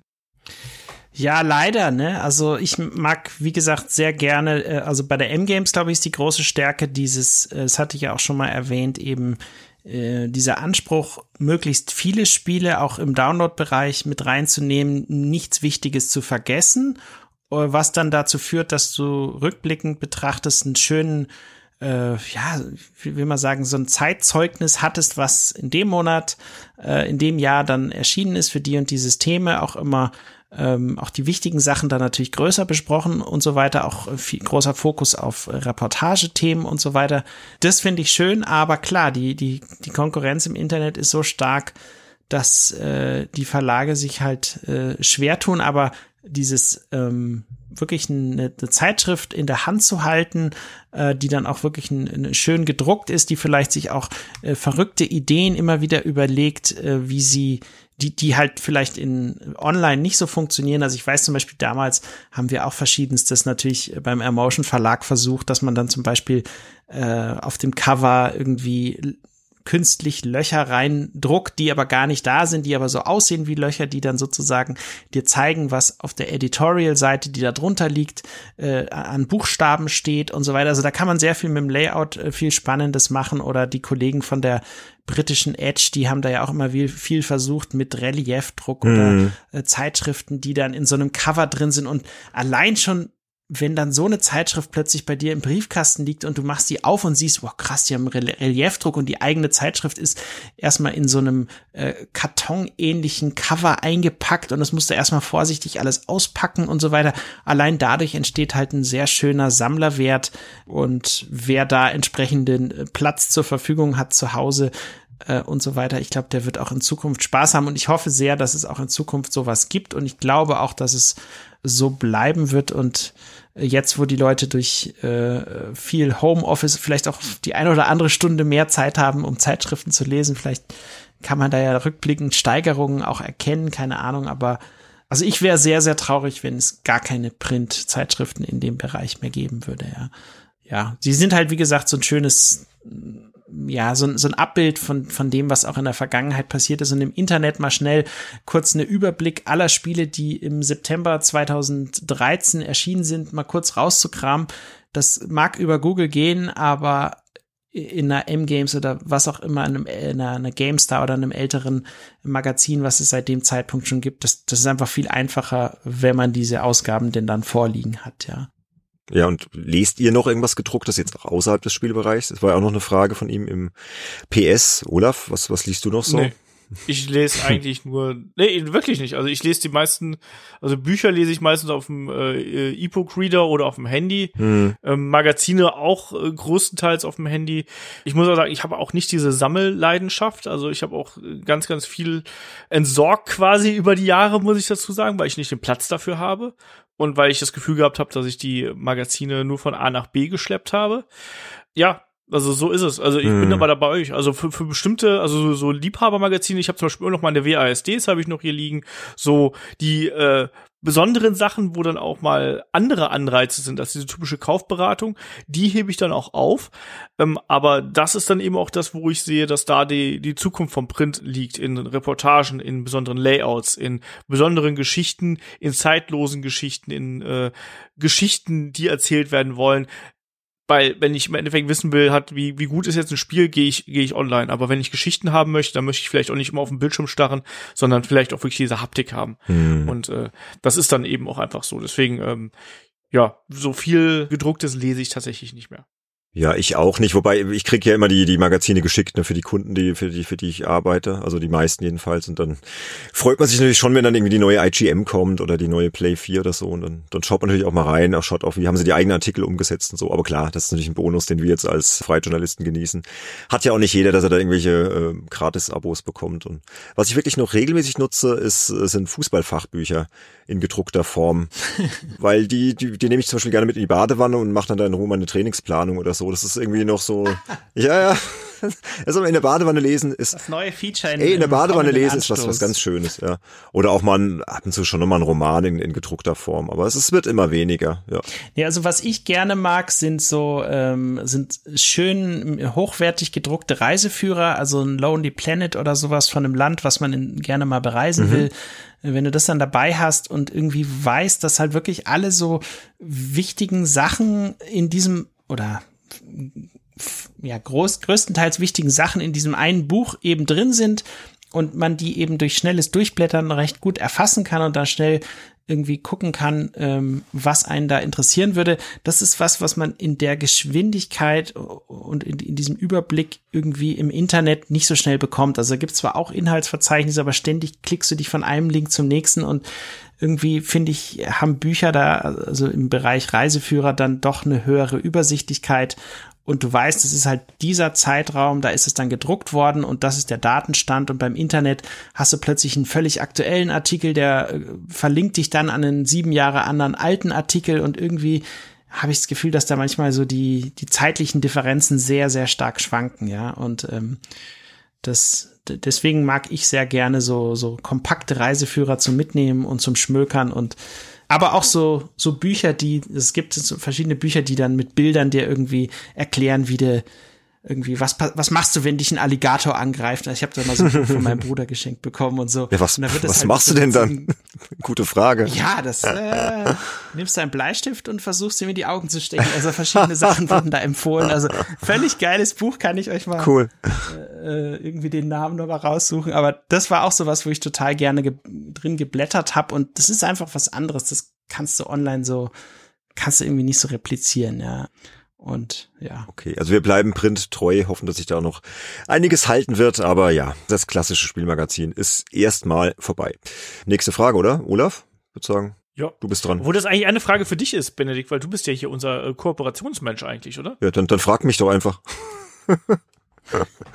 Ja, leider, ne? Also ich mag, wie gesagt, sehr gerne, äh, also bei der M-Games, glaube ich, ist die große Stärke dieses, äh, das hatte ich ja auch schon mal erwähnt, eben äh, dieser Anspruch, möglichst viele Spiele auch im Download-Bereich mit reinzunehmen, nichts Wichtiges zu vergessen was dann dazu führt, dass du rückblickend betrachtest, einen schönen, äh, ja, wie will man sagen, so ein Zeitzeugnis hattest, was in dem Monat, äh, in dem Jahr dann erschienen ist für die und die Systeme, auch immer ähm, auch die wichtigen Sachen dann natürlich größer besprochen und so weiter, auch viel großer Fokus auf Reportagethemen und so weiter. Das finde ich schön, aber klar, die, die, die Konkurrenz im Internet ist so stark, dass äh, die Verlage sich halt äh, schwer tun, aber dieses ähm, wirklich eine, eine Zeitschrift in der Hand zu halten, äh, die dann auch wirklich ein, ein schön gedruckt ist, die vielleicht sich auch äh, verrückte Ideen immer wieder überlegt, äh, wie sie die, die halt vielleicht in online nicht so funktionieren. Also ich weiß zum Beispiel damals haben wir auch verschiedenstes natürlich beim Emotion Verlag versucht, dass man dann zum Beispiel äh, auf dem Cover irgendwie künstlich Löcher reindruckt, die aber gar nicht da sind, die aber so aussehen wie Löcher, die dann sozusagen dir zeigen, was auf der Editorial-Seite, die da drunter liegt, äh, an Buchstaben steht und so weiter. Also da kann man sehr viel mit dem Layout äh, viel Spannendes machen oder die Kollegen von der britischen Edge, die haben da ja auch immer viel, viel versucht mit Reliefdruck mhm. oder äh, Zeitschriften, die dann in so einem Cover drin sind und allein schon wenn dann so eine Zeitschrift plötzlich bei dir im Briefkasten liegt und du machst die auf und siehst, wow, krass, die haben Reliefdruck und die eigene Zeitschrift ist erstmal in so einem äh, kartonähnlichen Cover eingepackt und das musst du erstmal vorsichtig alles auspacken und so weiter. Allein dadurch entsteht halt ein sehr schöner Sammlerwert und wer da entsprechenden äh, Platz zur Verfügung hat zu Hause, äh, und so weiter. Ich glaube, der wird auch in Zukunft Spaß haben und ich hoffe sehr, dass es auch in Zukunft sowas gibt und ich glaube auch, dass es so bleiben wird und jetzt, wo die Leute durch äh, viel Homeoffice vielleicht auch die eine oder andere Stunde mehr Zeit haben, um Zeitschriften zu lesen, vielleicht kann man da ja rückblickend Steigerungen auch erkennen, keine Ahnung, aber also ich wäre sehr, sehr traurig, wenn es gar keine Print-Zeitschriften in dem Bereich mehr geben würde, ja. Ja, sie sind halt, wie gesagt, so ein schönes ja, so, so ein Abbild von, von dem, was auch in der Vergangenheit passiert ist und im Internet mal schnell kurz eine Überblick aller Spiele, die im September 2013 erschienen sind, mal kurz rauszukramen. Das mag über Google gehen, aber in einer M-Games oder was auch immer, in, einem, in einer, GameStar oder einem älteren Magazin, was es seit dem Zeitpunkt schon gibt, das, das ist einfach viel einfacher, wenn man diese Ausgaben denn dann vorliegen hat, ja. Ja, und lest ihr noch irgendwas gedrucktes jetzt auch außerhalb des Spielbereichs? Das war ja auch noch eine Frage von ihm im PS. Olaf, was, was liest du noch so? Nee. Ich lese eigentlich nur, nee, wirklich nicht. Also ich lese die meisten, also Bücher lese ich meistens auf dem äh, E-Book-Reader oder auf dem Handy. Hm. Ähm, Magazine auch äh, größtenteils auf dem Handy. Ich muss auch sagen, ich habe auch nicht diese Sammelleidenschaft. Also ich habe auch ganz, ganz viel entsorgt quasi über die Jahre, muss ich dazu sagen, weil ich nicht den Platz dafür habe und weil ich das Gefühl gehabt habe, dass ich die Magazine nur von A nach B geschleppt habe. Ja, also so ist es. Also ich hm. bin aber da bei euch. Also für, für bestimmte, also so, so Liebhabermagazine, ich habe zum Beispiel immer noch meine WASDs, habe ich noch hier liegen. So die äh, besonderen Sachen, wo dann auch mal andere Anreize sind, als diese typische Kaufberatung, die hebe ich dann auch auf. Ähm, aber das ist dann eben auch das, wo ich sehe, dass da die, die Zukunft vom Print liegt, in Reportagen, in besonderen Layouts, in besonderen Geschichten, in zeitlosen Geschichten, in äh, Geschichten, die erzählt werden wollen weil wenn ich im Endeffekt wissen will, hat, wie, wie gut ist jetzt ein Spiel, gehe ich, gehe ich online. Aber wenn ich Geschichten haben möchte, dann möchte ich vielleicht auch nicht immer auf dem Bildschirm starren, sondern vielleicht auch wirklich diese Haptik haben. Mhm. Und äh, das ist dann eben auch einfach so. Deswegen, ähm, ja, so viel gedrucktes lese ich tatsächlich nicht mehr. Ja, ich auch nicht. Wobei ich krieg ja immer die die Magazine geschickt ne, für die Kunden, die für die für die ich arbeite. Also die meisten jedenfalls. Und dann freut man sich natürlich schon, wenn dann irgendwie die neue IGM kommt oder die neue Play 4 oder so. Und dann, dann schaut man natürlich auch mal rein, auch schaut auch, wie haben sie die eigenen Artikel umgesetzt und so. Aber klar, das ist natürlich ein Bonus, den wir jetzt als Freijournalisten genießen. Hat ja auch nicht jeder, dass er da irgendwelche äh, Gratis-Abos bekommt. Und was ich wirklich noch regelmäßig nutze, ist sind Fußballfachbücher in gedruckter Form, weil die, die die nehme ich zum Beispiel gerne mit in die Badewanne und mache dann da in Ruhe meine Trainingsplanung oder so so. Das ist irgendwie noch so, ja, ja. Also in der Badewanne lesen ist. Das neue Feature in, ey, in der Badewanne lesen ist was, was ganz Schönes, ja. Oder auch mal ab und zu schon nochmal ein Roman in, in gedruckter Form. Aber es, es wird immer weniger, ja. Ja, also was ich gerne mag, sind so, ähm, sind schön hochwertig gedruckte Reiseführer, also ein Lonely Planet oder sowas von einem Land, was man in, gerne mal bereisen mhm. will wenn du das dann dabei hast und irgendwie weißt, dass halt wirklich alle so wichtigen Sachen in diesem oder ja, groß, größtenteils wichtigen Sachen in diesem einen Buch eben drin sind und man die eben durch schnelles Durchblättern recht gut erfassen kann und da schnell irgendwie gucken kann, ähm, was einen da interessieren würde. Das ist was, was man in der Geschwindigkeit und in, in diesem Überblick irgendwie im Internet nicht so schnell bekommt. Also gibt zwar auch Inhaltsverzeichnisse, aber ständig klickst du dich von einem Link zum nächsten und irgendwie finde ich, haben Bücher da, also im Bereich Reiseführer dann doch eine höhere Übersichtlichkeit und du weißt, es ist halt dieser Zeitraum, da ist es dann gedruckt worden und das ist der Datenstand. Und beim Internet hast du plötzlich einen völlig aktuellen Artikel, der äh, verlinkt dich dann an einen sieben Jahre anderen alten Artikel. Und irgendwie habe ich das Gefühl, dass da manchmal so die, die zeitlichen Differenzen sehr, sehr stark schwanken, ja, und ähm, das, deswegen mag ich sehr gerne so, so kompakte Reiseführer zum Mitnehmen und zum Schmökern. Und aber auch so, so Bücher, die, es gibt so verschiedene Bücher, die dann mit Bildern dir irgendwie erklären, wie du irgendwie, was, was machst du, wenn dich ein Alligator angreift? Also ich habe da mal so ein Buch von meinem Bruder geschenkt bekommen und so. Ja, was was halt machst du denn dann? Gute Frage. Ja, das äh, nimmst du einen Bleistift und versuchst ihm in die Augen zu stecken. Also verschiedene Sachen wurden da empfohlen. Also völlig geiles Buch, kann ich euch mal cool. äh, irgendwie den Namen nochmal raussuchen. Aber das war auch so was, wo ich total gerne ge drin geblättert habe. Und das ist einfach was anderes. Das kannst du online so, kannst du irgendwie nicht so replizieren, ja. Und ja. Okay, also wir bleiben printtreu, hoffen, dass sich da noch einiges halten wird, aber ja, das klassische Spielmagazin ist erstmal vorbei. Nächste Frage, oder? Olaf? würde sagen. Ja. Du bist dran. Wo das eigentlich eine Frage für dich ist, Benedikt, weil du bist ja hier unser äh, Kooperationsmensch eigentlich, oder? Ja, dann, dann frag mich doch einfach.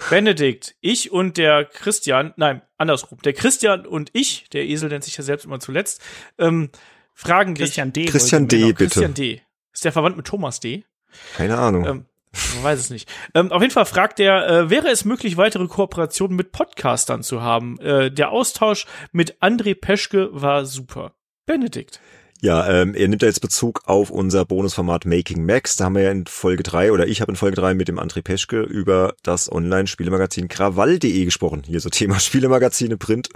Benedikt, ich und der Christian, nein, andersrum, der Christian und ich, der Esel nennt sich ja selbst immer zuletzt, ähm, fragen Christian dich. D. Christian D, genau, bitte. Christian D. Ist der verwandt mit Thomas D? Keine Ahnung. Ähm, man weiß es nicht. Ähm, auf jeden Fall fragt er, äh, wäre es möglich, weitere Kooperationen mit Podcastern zu haben? Äh, der Austausch mit André Peschke war super. Benedikt. Ja, ähm, er nimmt da jetzt Bezug auf unser Bonusformat Making Max. Da haben wir ja in Folge drei oder ich habe in Folge drei mit dem André Peschke über das Online-Spielemagazin Krawall.de gesprochen. Hier so Thema Spielemagazine, Print.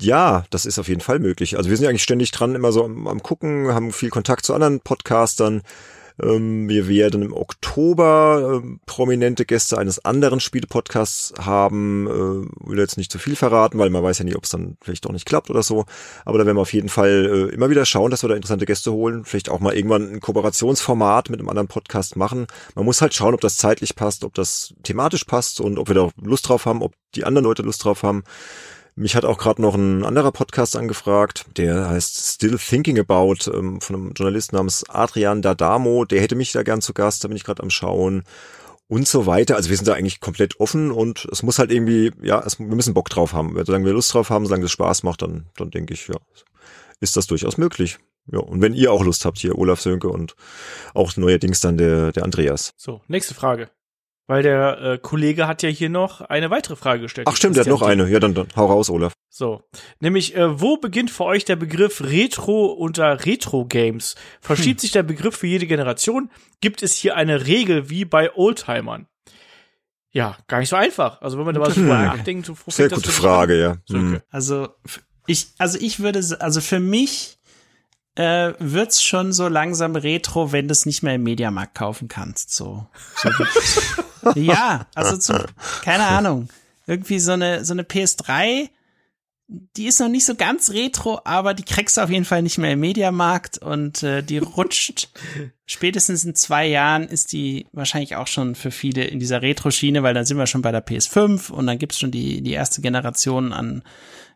Ja, das ist auf jeden Fall möglich. Also wir sind ja eigentlich ständig dran, immer so am, am gucken, haben viel Kontakt zu anderen Podcastern. Ähm, wir werden im Oktober äh, prominente Gäste eines anderen Spielepodcasts haben. Äh, will jetzt nicht zu viel verraten, weil man weiß ja nie, ob es dann vielleicht doch nicht klappt oder so. Aber da werden wir auf jeden Fall äh, immer wieder schauen, dass wir da interessante Gäste holen. Vielleicht auch mal irgendwann ein Kooperationsformat mit einem anderen Podcast machen. Man muss halt schauen, ob das zeitlich passt, ob das thematisch passt und ob wir da Lust drauf haben, ob die anderen Leute Lust drauf haben. Mich hat auch gerade noch ein anderer Podcast angefragt, der heißt Still Thinking About, ähm, von einem Journalisten namens Adrian Dadamo. Der hätte mich da gern zu Gast, da bin ich gerade am Schauen und so weiter. Also wir sind da eigentlich komplett offen und es muss halt irgendwie, ja, es, wir müssen Bock drauf haben. Solange wir Lust drauf haben, solange das Spaß macht, dann, dann denke ich, ja, ist das durchaus möglich. Ja, und wenn ihr auch Lust habt, hier Olaf Sönke und auch neuerdings dann der, der Andreas. So, nächste Frage. Weil der äh, Kollege hat ja hier noch eine weitere Frage gestellt. Ach stimmt, der hat noch eine. Ja, dann, dann hau raus, Olaf. So, nämlich, äh, wo beginnt für euch der Begriff Retro unter Retro-Games? Verschiebt hm. sich der Begriff für jede Generation? Gibt es hier eine Regel wie bei Oldtimern? Ja, gar nicht so einfach. Also wenn man da mal so nachdenkt, so Sehr gute Frage, ja. Hm. Also ich, also ich würde, also für mich äh, wird's schon so langsam retro, wenn du es nicht mehr im Mediamarkt kaufen kannst. So. so ja, also zum, keine Ahnung. Irgendwie so eine, so eine PS3 die ist noch nicht so ganz retro, aber die kriegst du auf jeden Fall nicht mehr im Mediamarkt und äh, die rutscht spätestens in zwei Jahren ist die wahrscheinlich auch schon für viele in dieser Retro-Schiene, weil dann sind wir schon bei der PS5 und dann gibt's schon die, die erste Generation an,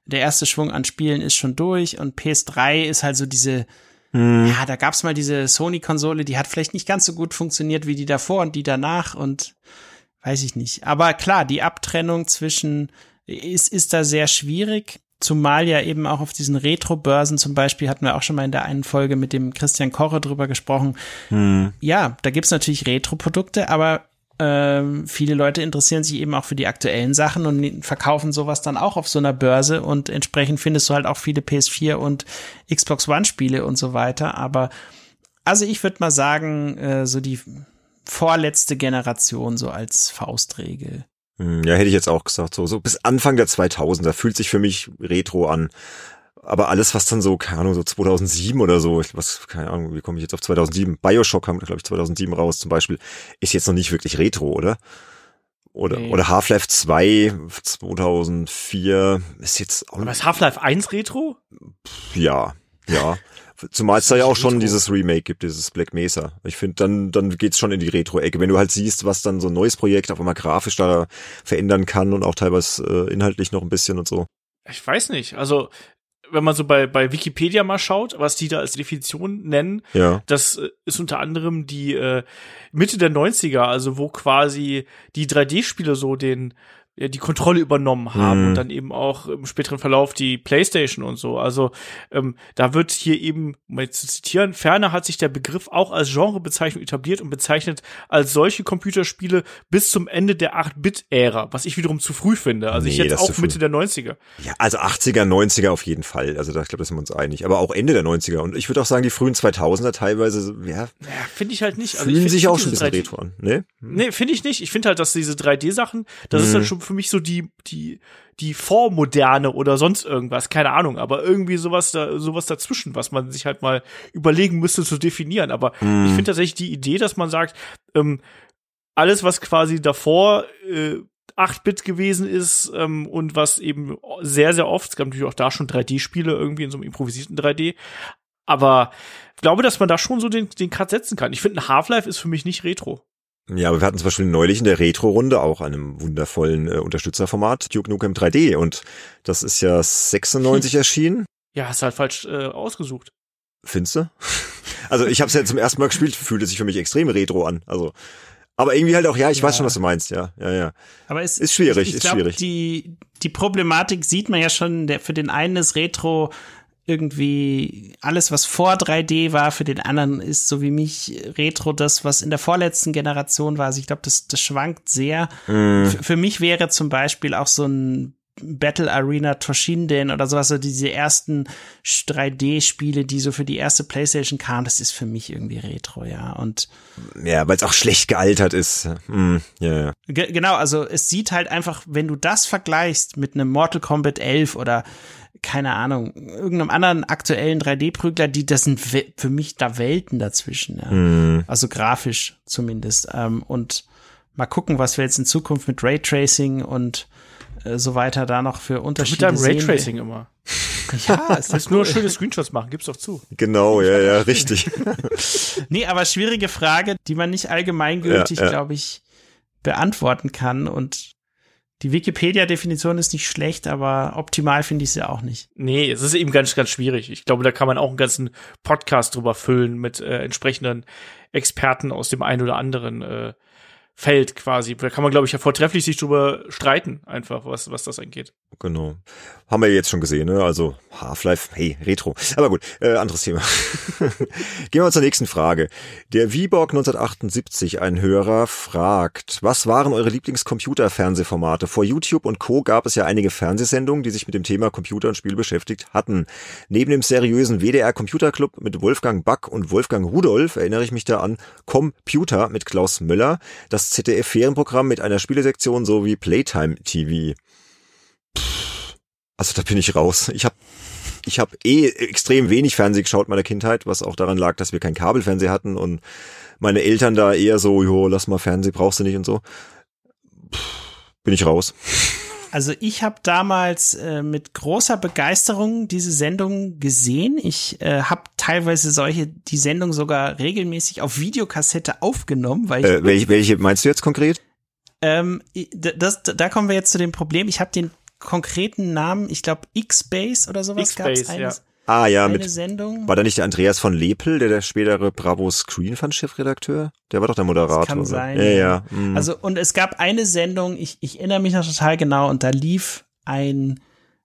der erste Schwung an Spielen ist schon durch und PS3 ist halt so diese, hm. ja, da gab's mal diese Sony-Konsole, die hat vielleicht nicht ganz so gut funktioniert wie die davor und die danach und weiß ich nicht. Aber klar, die Abtrennung zwischen ist, ist da sehr schwierig. Zumal ja eben auch auf diesen Retro-Börsen zum Beispiel hatten wir auch schon mal in der einen Folge mit dem Christian Koche drüber gesprochen. Hm. Ja, da gibt's natürlich Retro-Produkte, aber ähm, viele Leute interessieren sich eben auch für die aktuellen Sachen und verkaufen sowas dann auch auf so einer Börse und entsprechend findest du halt auch viele PS4 und Xbox One Spiele und so weiter. Aber also ich würde mal sagen, äh, so die vorletzte Generation so als Faustregel. Hm, ja, hätte ich jetzt auch gesagt, so, so bis Anfang der 2000er fühlt sich für mich Retro an. Aber alles, was dann so, keine Ahnung, so 2007 oder so, was, keine Ahnung, wie komme ich jetzt auf 2007? Bioshock kam, glaube ich, 2007 raus zum Beispiel, ist jetzt noch nicht wirklich Retro, oder? Oder, nee. oder Half-Life 2 2004 ist jetzt auch. Aber ist Half-Life 1 Retro? Ja, ja. Zumal es da ja auch schon dieses Remake gibt, dieses Black Mesa. Ich finde, dann, dann geht's schon in die Retro-Ecke. Wenn du halt siehst, was dann so ein neues Projekt auf einmal grafisch da verändern kann und auch teilweise äh, inhaltlich noch ein bisschen und so. Ich weiß nicht. Also, wenn man so bei, bei Wikipedia mal schaut, was die da als Definition nennen, ja. das äh, ist unter anderem die äh, Mitte der 90er, also wo quasi die 3D-Spiele so den die Kontrolle übernommen haben mhm. und dann eben auch im späteren Verlauf die PlayStation und so. Also ähm, da wird hier eben, um jetzt zu zitieren, ferner hat sich der Begriff auch als Genrebezeichnung etabliert und bezeichnet als solche Computerspiele bis zum Ende der 8-Bit-Ära, was ich wiederum zu früh finde. Also nee, ich jetzt auch Mitte der 90er. Ja, also 80er, 90er auf jeden Fall. Also da, ich glaube, da sind wir uns einig. Aber auch Ende der 90er. Und ich würde auch sagen, die frühen 2000er teilweise, ja. Ja, finde ich halt nicht. Also fühlen sich auch schon ein bisschen retro an. Nee, nee finde ich nicht. Ich finde halt, dass diese 3D-Sachen, das mhm. ist dann schon für mich so die, die, die Vormoderne oder sonst irgendwas, keine Ahnung, aber irgendwie sowas da, sowas dazwischen, was man sich halt mal überlegen müsste zu definieren. Aber mm. ich finde tatsächlich die Idee, dass man sagt, ähm, alles, was quasi davor äh, 8-Bit gewesen ist ähm, und was eben sehr, sehr oft, es gab natürlich auch da schon 3D-Spiele irgendwie in so einem improvisierten 3D, aber ich glaube, dass man da schon so den, den Cut setzen kann. Ich finde, ein Half-Life ist für mich nicht Retro. Ja, aber wir hatten zum Beispiel neulich in der Retro-Runde auch einem wundervollen äh, Unterstützerformat, Duke Nukem 3D. Und das ist ja 96 hm. erschienen. Ja, hast halt falsch äh, ausgesucht. Findest du? Also ich habe es ja zum ersten Mal gespielt, fühlte sich für mich extrem retro an. Also, aber irgendwie halt auch, ja, ich ja. weiß schon, was du meinst, ja, ja, ja. Aber es ist schwierig, ich, ich ist glaub, schwierig. Die die Problematik sieht man ja schon. Der für den einen ist Retro irgendwie alles, was vor 3D war, für den anderen ist so wie mich Retro das, was in der vorletzten Generation war. Also ich glaube, das, das schwankt sehr. Mm. Für mich wäre zum Beispiel auch so ein Battle Arena Toshinden oder sowas, so diese ersten 3D-Spiele, die so für die erste Playstation kamen, das ist für mich irgendwie Retro, ja. Und ja, weil es auch schlecht gealtert ist. Mm, ja, ja. Genau, also es sieht halt einfach, wenn du das vergleichst mit einem Mortal Kombat 11 oder keine Ahnung, irgendeinem anderen aktuellen 3D-Prügler, die, das sind für mich da Welten dazwischen, ja. Mm. Also grafisch zumindest. Ähm, und mal gucken, was wir jetzt in Zukunft mit Raytracing und äh, so weiter da noch für Unterschiede Mit deinem Raytracing immer. Ja, es ist nur schöne Screenshots machen, gib's doch zu. Genau, ja, ja, richtig. nee, aber schwierige Frage, die man nicht allgemeingültig, ja, ja. glaube ich, beantworten kann und die Wikipedia-Definition ist nicht schlecht, aber optimal finde ich sie auch nicht. Nee, es ist eben ganz, ganz schwierig. Ich glaube, da kann man auch einen ganzen Podcast drüber füllen mit äh, entsprechenden Experten aus dem einen oder anderen äh, Feld quasi. Da kann man, glaube ich, ja vortrefflich sich drüber streiten, einfach, was, was das angeht. Genau. Haben wir jetzt schon gesehen, ne? Also Half-Life, hey, Retro. Aber gut, äh, anderes Thema. Gehen wir zur nächsten Frage. Der Viborg 1978, ein Hörer, fragt, was waren eure Lieblingscomputer-Fernsehformate? Vor YouTube und Co. gab es ja einige Fernsehsendungen, die sich mit dem Thema Computer und Spiel beschäftigt hatten. Neben dem seriösen WDR Computer Club mit Wolfgang Back und Wolfgang Rudolf erinnere ich mich da an Computer mit Klaus Müller, das ZDF-Ferienprogramm mit einer Spielesektion sowie Playtime TV. Also da bin ich raus. Ich habe ich hab eh extrem wenig Fernsehen geschaut in meiner Kindheit, was auch daran lag, dass wir kein Kabelfernsehen hatten und meine Eltern da eher so, jo, lass mal Fernsehen, brauchst du nicht und so. Bin ich raus. Also ich habe damals äh, mit großer Begeisterung diese Sendung gesehen. Ich äh, habe teilweise solche die Sendung sogar regelmäßig auf Videokassette aufgenommen, weil ich, Äh, welche, welche meinst du jetzt konkret? ähm, das, da kommen wir jetzt zu dem Problem. Ich habe den konkreten Namen, ich glaube X-Base oder sowas gab es X-Base, eine, ja. Ah ja, eine mit Sendung. war da nicht der Andreas von Lepel, der der spätere Bravo Screen Fund Chefredakteur? Der war doch der Moderator. kann oder? sein, Ja, ja. mm. Also, und es gab eine Sendung, ich, ich erinnere mich noch total genau, und da lief ein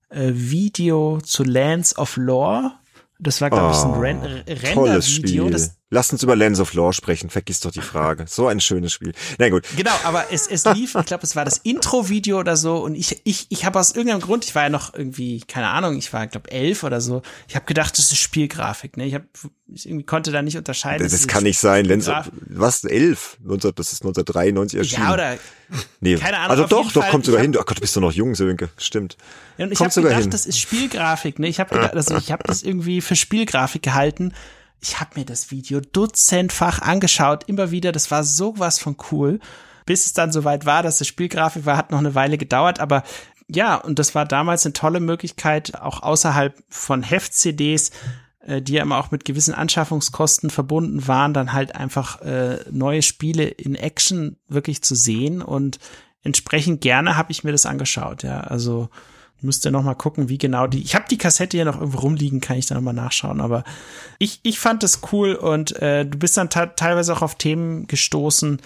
äh, Video zu Lands of Lore. Das war, glaube ich, so ein Oh, Ren Tolles Render-Video. Spiel. Das, Lasst uns über Lens of Lore sprechen. Vergiss doch die Frage. So ein schönes Spiel. Na gut. genau, aber es, es lief, ich glaube, es war das Intro-Video oder so. Und ich, ich, ich habe aus irgendeinem Grund, ich war ja noch irgendwie, keine Ahnung, ich war, glaube elf oder so. Ich habe gedacht, das ist Spielgrafik. Ne? Ich, hab, ich irgendwie konnte da nicht unterscheiden. Das, das kann nicht sein. Lens of, was? Elf? 19, das ist 1993 erschienen. Ja, oder nee. keine Ahnung, Also doch, doch, Fall, kommt sogar hab- hin. Ach Gott, du bist doch noch jung, Sönke. Stimmt. Ja, und ich habe gedacht, hin. das ist Spielgrafik. Ne? Ich habe gedacht, also ich habe das irgendwie für Spielgrafik gehalten. Ich habe mir das Video dutzendfach angeschaut, immer wieder. Das war sowas von cool. Bis es dann soweit war, dass es Spielgrafik war, hat noch eine Weile gedauert. Aber ja, und das war damals eine tolle Möglichkeit, auch außerhalb von Heft-CDs, äh, die ja immer auch mit gewissen Anschaffungskosten verbunden waren, dann halt einfach äh, neue Spiele in Action wirklich zu sehen. Und entsprechend gerne habe ich mir das angeschaut. Ja, also müsste noch mal gucken, wie genau die. Ich habe die Kassette hier noch irgendwo rumliegen, kann ich da noch mal nachschauen. Aber ich, ich fand das cool und äh, du bist dann teilweise auch auf Themen gestoßen,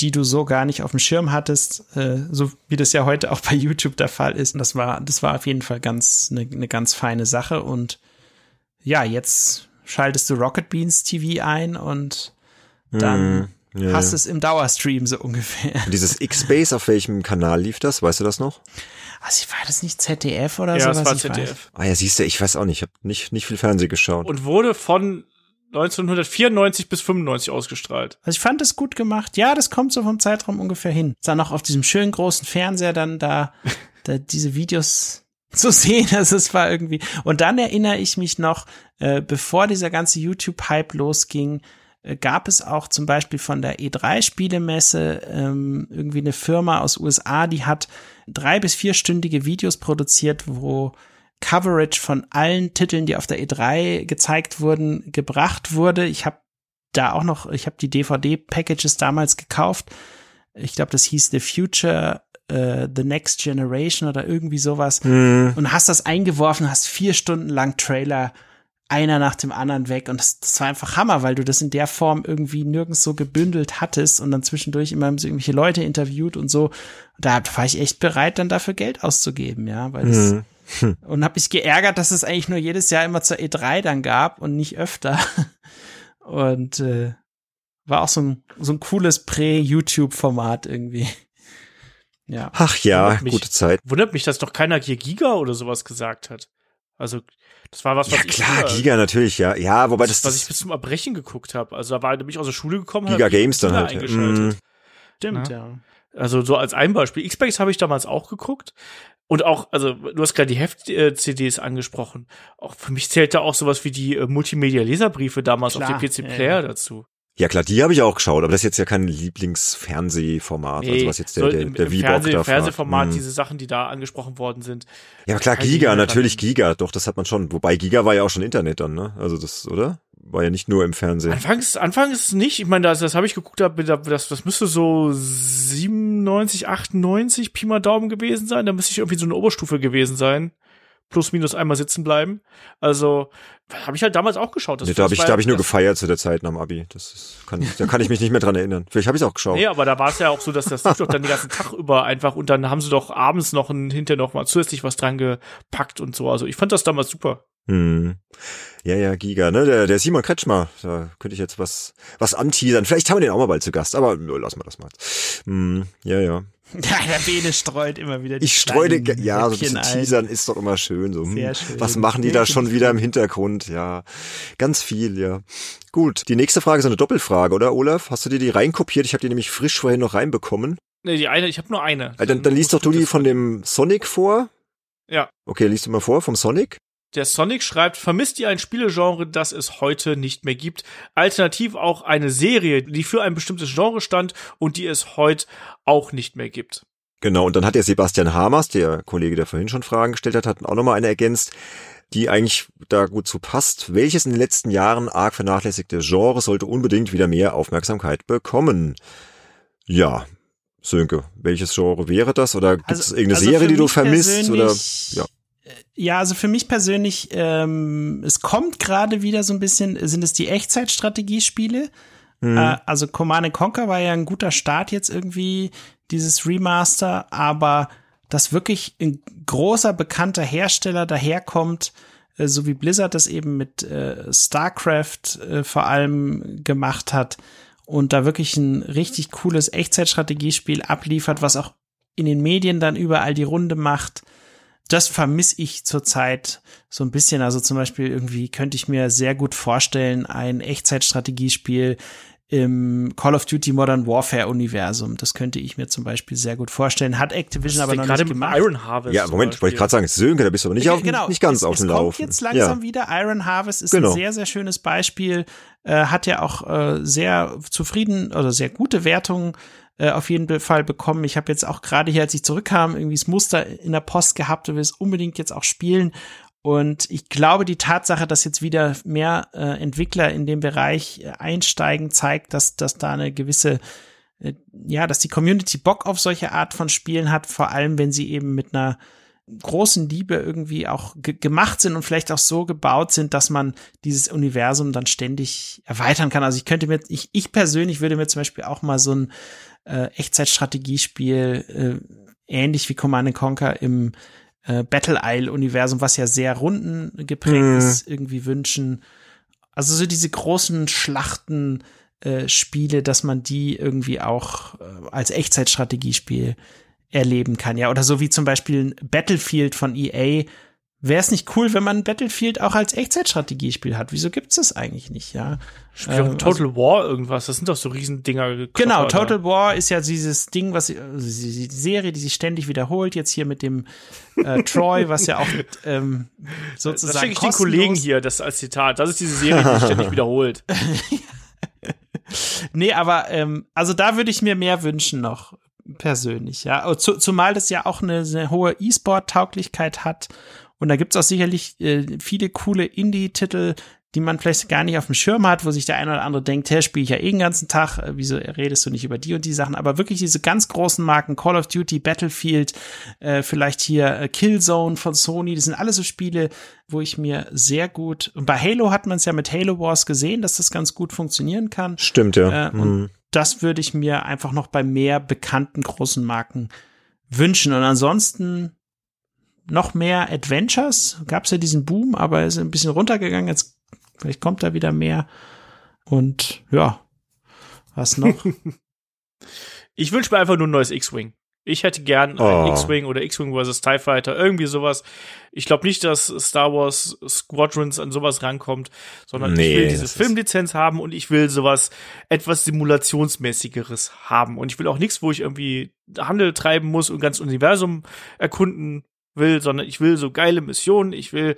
die du so gar nicht auf dem Schirm hattest, äh, so wie das ja heute auch bei YouTube der Fall ist. Und das war, das war auf jeden Fall ganz eine ne ganz feine Sache. Und ja, jetzt schaltest du Rocket Beans TV ein und dann Hm, ja, hast ja. es im Dauerstream so ungefähr. Und dieses X-Base, auf welchem Kanal lief das? Weißt du das noch? Also war das nicht ZDF oder Ja, so? das war ich weiß? ZDF. Ah ja, siehst du, ich weiß auch nicht. Ich habe nicht, nicht viel Fernsehen geschaut. Und wurde von 1994 bis 95 ausgestrahlt. Also ich fand das gut gemacht. Ja, das kommt so vom Zeitraum ungefähr hin. Dann noch auf diesem schönen großen Fernseher dann da, da diese Videos zu sehen. Also es war irgendwie. Und dann erinnere ich mich noch, äh, bevor dieser ganze YouTube-Hype losging, äh, gab es auch zum Beispiel von der E3-Spielemesse ähm, irgendwie eine Firma aus USA, die hat drei bis vierstündige Videos produziert, wo Coverage von allen Titeln, die auf der E3 gezeigt wurden, gebracht wurde. Ich habe da auch noch, ich habe die DVD-Packages damals gekauft. Ich glaube, das hieß The Future, äh, The Next Generation oder irgendwie sowas. Hm, Und hast das eingeworfen, hast vier Stunden lang Trailer, einer nach dem anderen weg. Und das, das war einfach Hammer, weil du das in der Form irgendwie nirgends so gebündelt hattest und dann zwischendurch immer so irgendwelche Leute interviewt und so. Da war ich echt bereit, dann dafür Geld auszugeben, ja, weil das, hm. und habe mich geärgert, dass es eigentlich nur jedes Jahr immer zur E3 dann gab und nicht öfter. Und äh, war auch so ein, so ein cooles Prä-YouTube-Format irgendwie. Ja. Ach ja, mich. gute Zeit. Wundert mich, dass doch keiner hier Giga oder sowas gesagt hat. Also, das war was, was Ja ich klar, früher- Giga natürlich, ja. Ja, wobei das, was ich das bis zum Erbrechen geguckt habe. Also da war nämlich aus der Schule gekommen, Giga hab ich Games dann halt. ja. eingeschaltet. Mm. Stimmt, ja. Also so als ein Beispiel. X-Base habe ich damals auch geguckt. Und auch, also du hast gerade die Heft-CDs angesprochen. Auch für mich zählt da auch sowas wie die äh, Multimedia-Leserbriefe damals Klar, auf dem PC-Player ja, ja. dazu. Ja klar, die habe ich auch geschaut, aber das ist jetzt ja kein Lieblingsfernsehformat, also was jetzt der, so der, im, der im V-Bock Fernseh, da. Fernsehformat, Mm. diese Sachen, die da angesprochen worden sind. Ja, klar, Giga, natürlich Giga, doch, das hat man schon. Wobei Giga war ja auch schon Internet dann, ne? Also das, oder? War ja nicht nur im Fernsehen. Anfangs, anfangs nicht. Ich meine, das, das habe ich geguckt, das, das müsste so 97, 98 Pi mal Daumen gewesen sein. Da müsste ich irgendwie so eine Oberstufe gewesen sein. Plus, minus einmal sitzen bleiben. Also, habe ich halt damals auch geschaut. Das, Nee, da habe ich, da hab ich nur gefeiert zu der Zeit nach dem Abi. Das ist, kann, da kann ich mich nicht mehr dran erinnern. Vielleicht habe ich es auch geschaut. Nee, aber da war es ja auch so, dass das lief doch dann den ganzen Tag über einfach und dann haben sie doch abends noch ein, hinterher noch mal zusätzlich was dran gepackt und so. Also ich fand das damals super. Hm. Ja, ja, Giga, ne? Der, der Simon Kretschmer, da könnte ich jetzt was, was anteasern. Vielleicht haben wir den auch mal bald zu Gast, aber nö, lassen wir das mal. Hm, ja, ja. Ja, der Bene streut immer wieder die Ich streue, ja, so ein bisschen teasern ist doch immer schön. So, hm, Sehr schön. Was machen die da schon wieder im Hintergrund? Ja, ganz viel, ja. Gut, die nächste Frage ist eine Doppelfrage, oder Olaf? Hast du dir die reinkopiert? Ich habe die nämlich frisch vorhin noch reinbekommen. Nee, die eine, ich habe nur eine. Äh, Dann, dann liest doch du die von dem Sonic vor. Ja. Okay, liest du mal vor vom Sonic. Der Sonic schreibt, vermisst ihr ein Spielegenre, das es heute nicht mehr gibt? Alternativ auch eine Serie, die für ein bestimmtes Genre stand und die es heute auch nicht mehr gibt. Genau, und dann hat der Sebastian Hamers, der Kollege, der vorhin schon Fragen gestellt hat, hat auch nochmal eine ergänzt, die eigentlich da gut zu passt. Welches in den letzten Jahren arg vernachlässigte Genre sollte unbedingt wieder mehr Aufmerksamkeit bekommen? Ja, Sönke, welches Genre wäre das? Oder gibt es also, irgendeine also Serie, die du vermisst? Oder ja. Ja, also für mich persönlich, ähm, es kommt gerade wieder so ein bisschen, sind es die Echtzeitstrategiespiele? Mhm. Äh, also Command Conquer war ja ein guter Start jetzt irgendwie, dieses Remaster, aber dass wirklich ein großer bekannter Hersteller daherkommt, äh, so wie Blizzard das eben mit äh, StarCraft äh, vor allem gemacht hat und da wirklich ein richtig cooles Echtzeitstrategiespiel abliefert, was auch in den Medien dann überall die Runde macht. Das vermisse ich zurzeit so ein bisschen. Also zum Beispiel irgendwie könnte ich mir sehr gut vorstellen, ein Echtzeitstrategiespiel im Call of Duty Modern Warfare Universum. Das könnte ich mir zum Beispiel sehr gut vorstellen. Hat Activision aber noch nicht gemacht. Iron Harvest. Ja, Moment, wollte ich gerade sagen, Sönke, da bist du aber nicht, auf, genau, nicht ganz es, auf dem Lauf. Es kommt jetzt langsam ja. wieder. Iron Harvest ist genau. ein sehr, sehr schönes Beispiel. Äh, hat ja auch äh, sehr zufrieden oder sehr gute Wertungen äh, auf jeden Fall bekommen. Ich habe jetzt auch gerade hier, als ich zurückkam, irgendwie das Muster in der Post gehabt und will es unbedingt jetzt auch spielen. Und ich glaube, die Tatsache, dass jetzt wieder mehr äh, Entwickler in dem Bereich äh, einsteigen, zeigt, dass, dass da eine gewisse, äh, ja, dass die Community Bock auf solche Art von Spielen hat, vor allem wenn sie eben mit einer großen Liebe irgendwie auch gemacht sind und vielleicht auch so gebaut sind, dass man dieses Universum dann ständig erweitern kann. Also ich könnte mir, ich, ich persönlich würde mir zum Beispiel auch mal so ein äh, Echtzeitstrategiespiel äh, ähnlich wie Command Conquer im äh, Battle Isle-Universum, was ja sehr rundengeprägt mhm. ist, irgendwie wünschen. Also so diese großen Schlachten, äh, Spiele, dass man die irgendwie auch äh, als Echtzeitstrategiespiel erleben kann, ja. Oder so wie zum Beispiel Battlefield von EA, Wäre es nicht cool, wenn man Battlefield auch als Echtzeitstrategiespiel hat? Wieso gibt's das eigentlich nicht, ja? Spiel ähm, Total also, War irgendwas, das sind doch so Riesendinger. Genau, Total oder? War ist ja dieses Ding, was also die Serie, die sich ständig wiederholt, jetzt hier mit dem äh, Troy, was ja auch ähm, sozusagen. Das schicke ich den Kollegen hier, das als Zitat. Das ist diese Serie, die sich ständig wiederholt. nee, aber ähm, also da würde ich mir mehr wünschen noch persönlich, ja. Zumal das ja auch eine, eine hohe E-Sport-Tauglichkeit hat und da gibt's auch sicherlich äh, viele coole Indie-Titel, die man vielleicht gar nicht auf dem Schirm hat, wo sich der eine oder andere denkt, hey, spiele ich ja eh den ganzen Tag, äh, wieso redest du nicht über die und die Sachen? Aber wirklich diese ganz großen Marken, Call of Duty, Battlefield, äh, vielleicht hier äh, Killzone von Sony, das sind alles so Spiele, wo ich mir sehr gut, und bei Halo hat man es ja mit Halo Wars gesehen, dass das ganz gut funktionieren kann. Stimmt, ja. Äh, und mhm. Das würde ich mir einfach noch bei mehr bekannten großen Marken wünschen. Und ansonsten noch mehr Adventures. Gab es ja diesen Boom, aber ist ein bisschen runtergegangen. Jetzt vielleicht kommt da wieder mehr. Und ja, was noch? ich wünsche mir einfach nur ein neues X-Wing. Ich hätte gern oh. ein X-Wing oder X-Wing vs. TIE Fighter, irgendwie sowas. Ich glaube nicht, dass Star Wars Squadrons an sowas rankommt, sondern nee, ich will diese Filmlizenz haben und ich will sowas etwas Simulationsmäßigeres haben. Und ich will auch nichts, wo ich irgendwie Handel treiben muss und ganz Universum erkunden will, sondern ich will so geile Missionen, ich will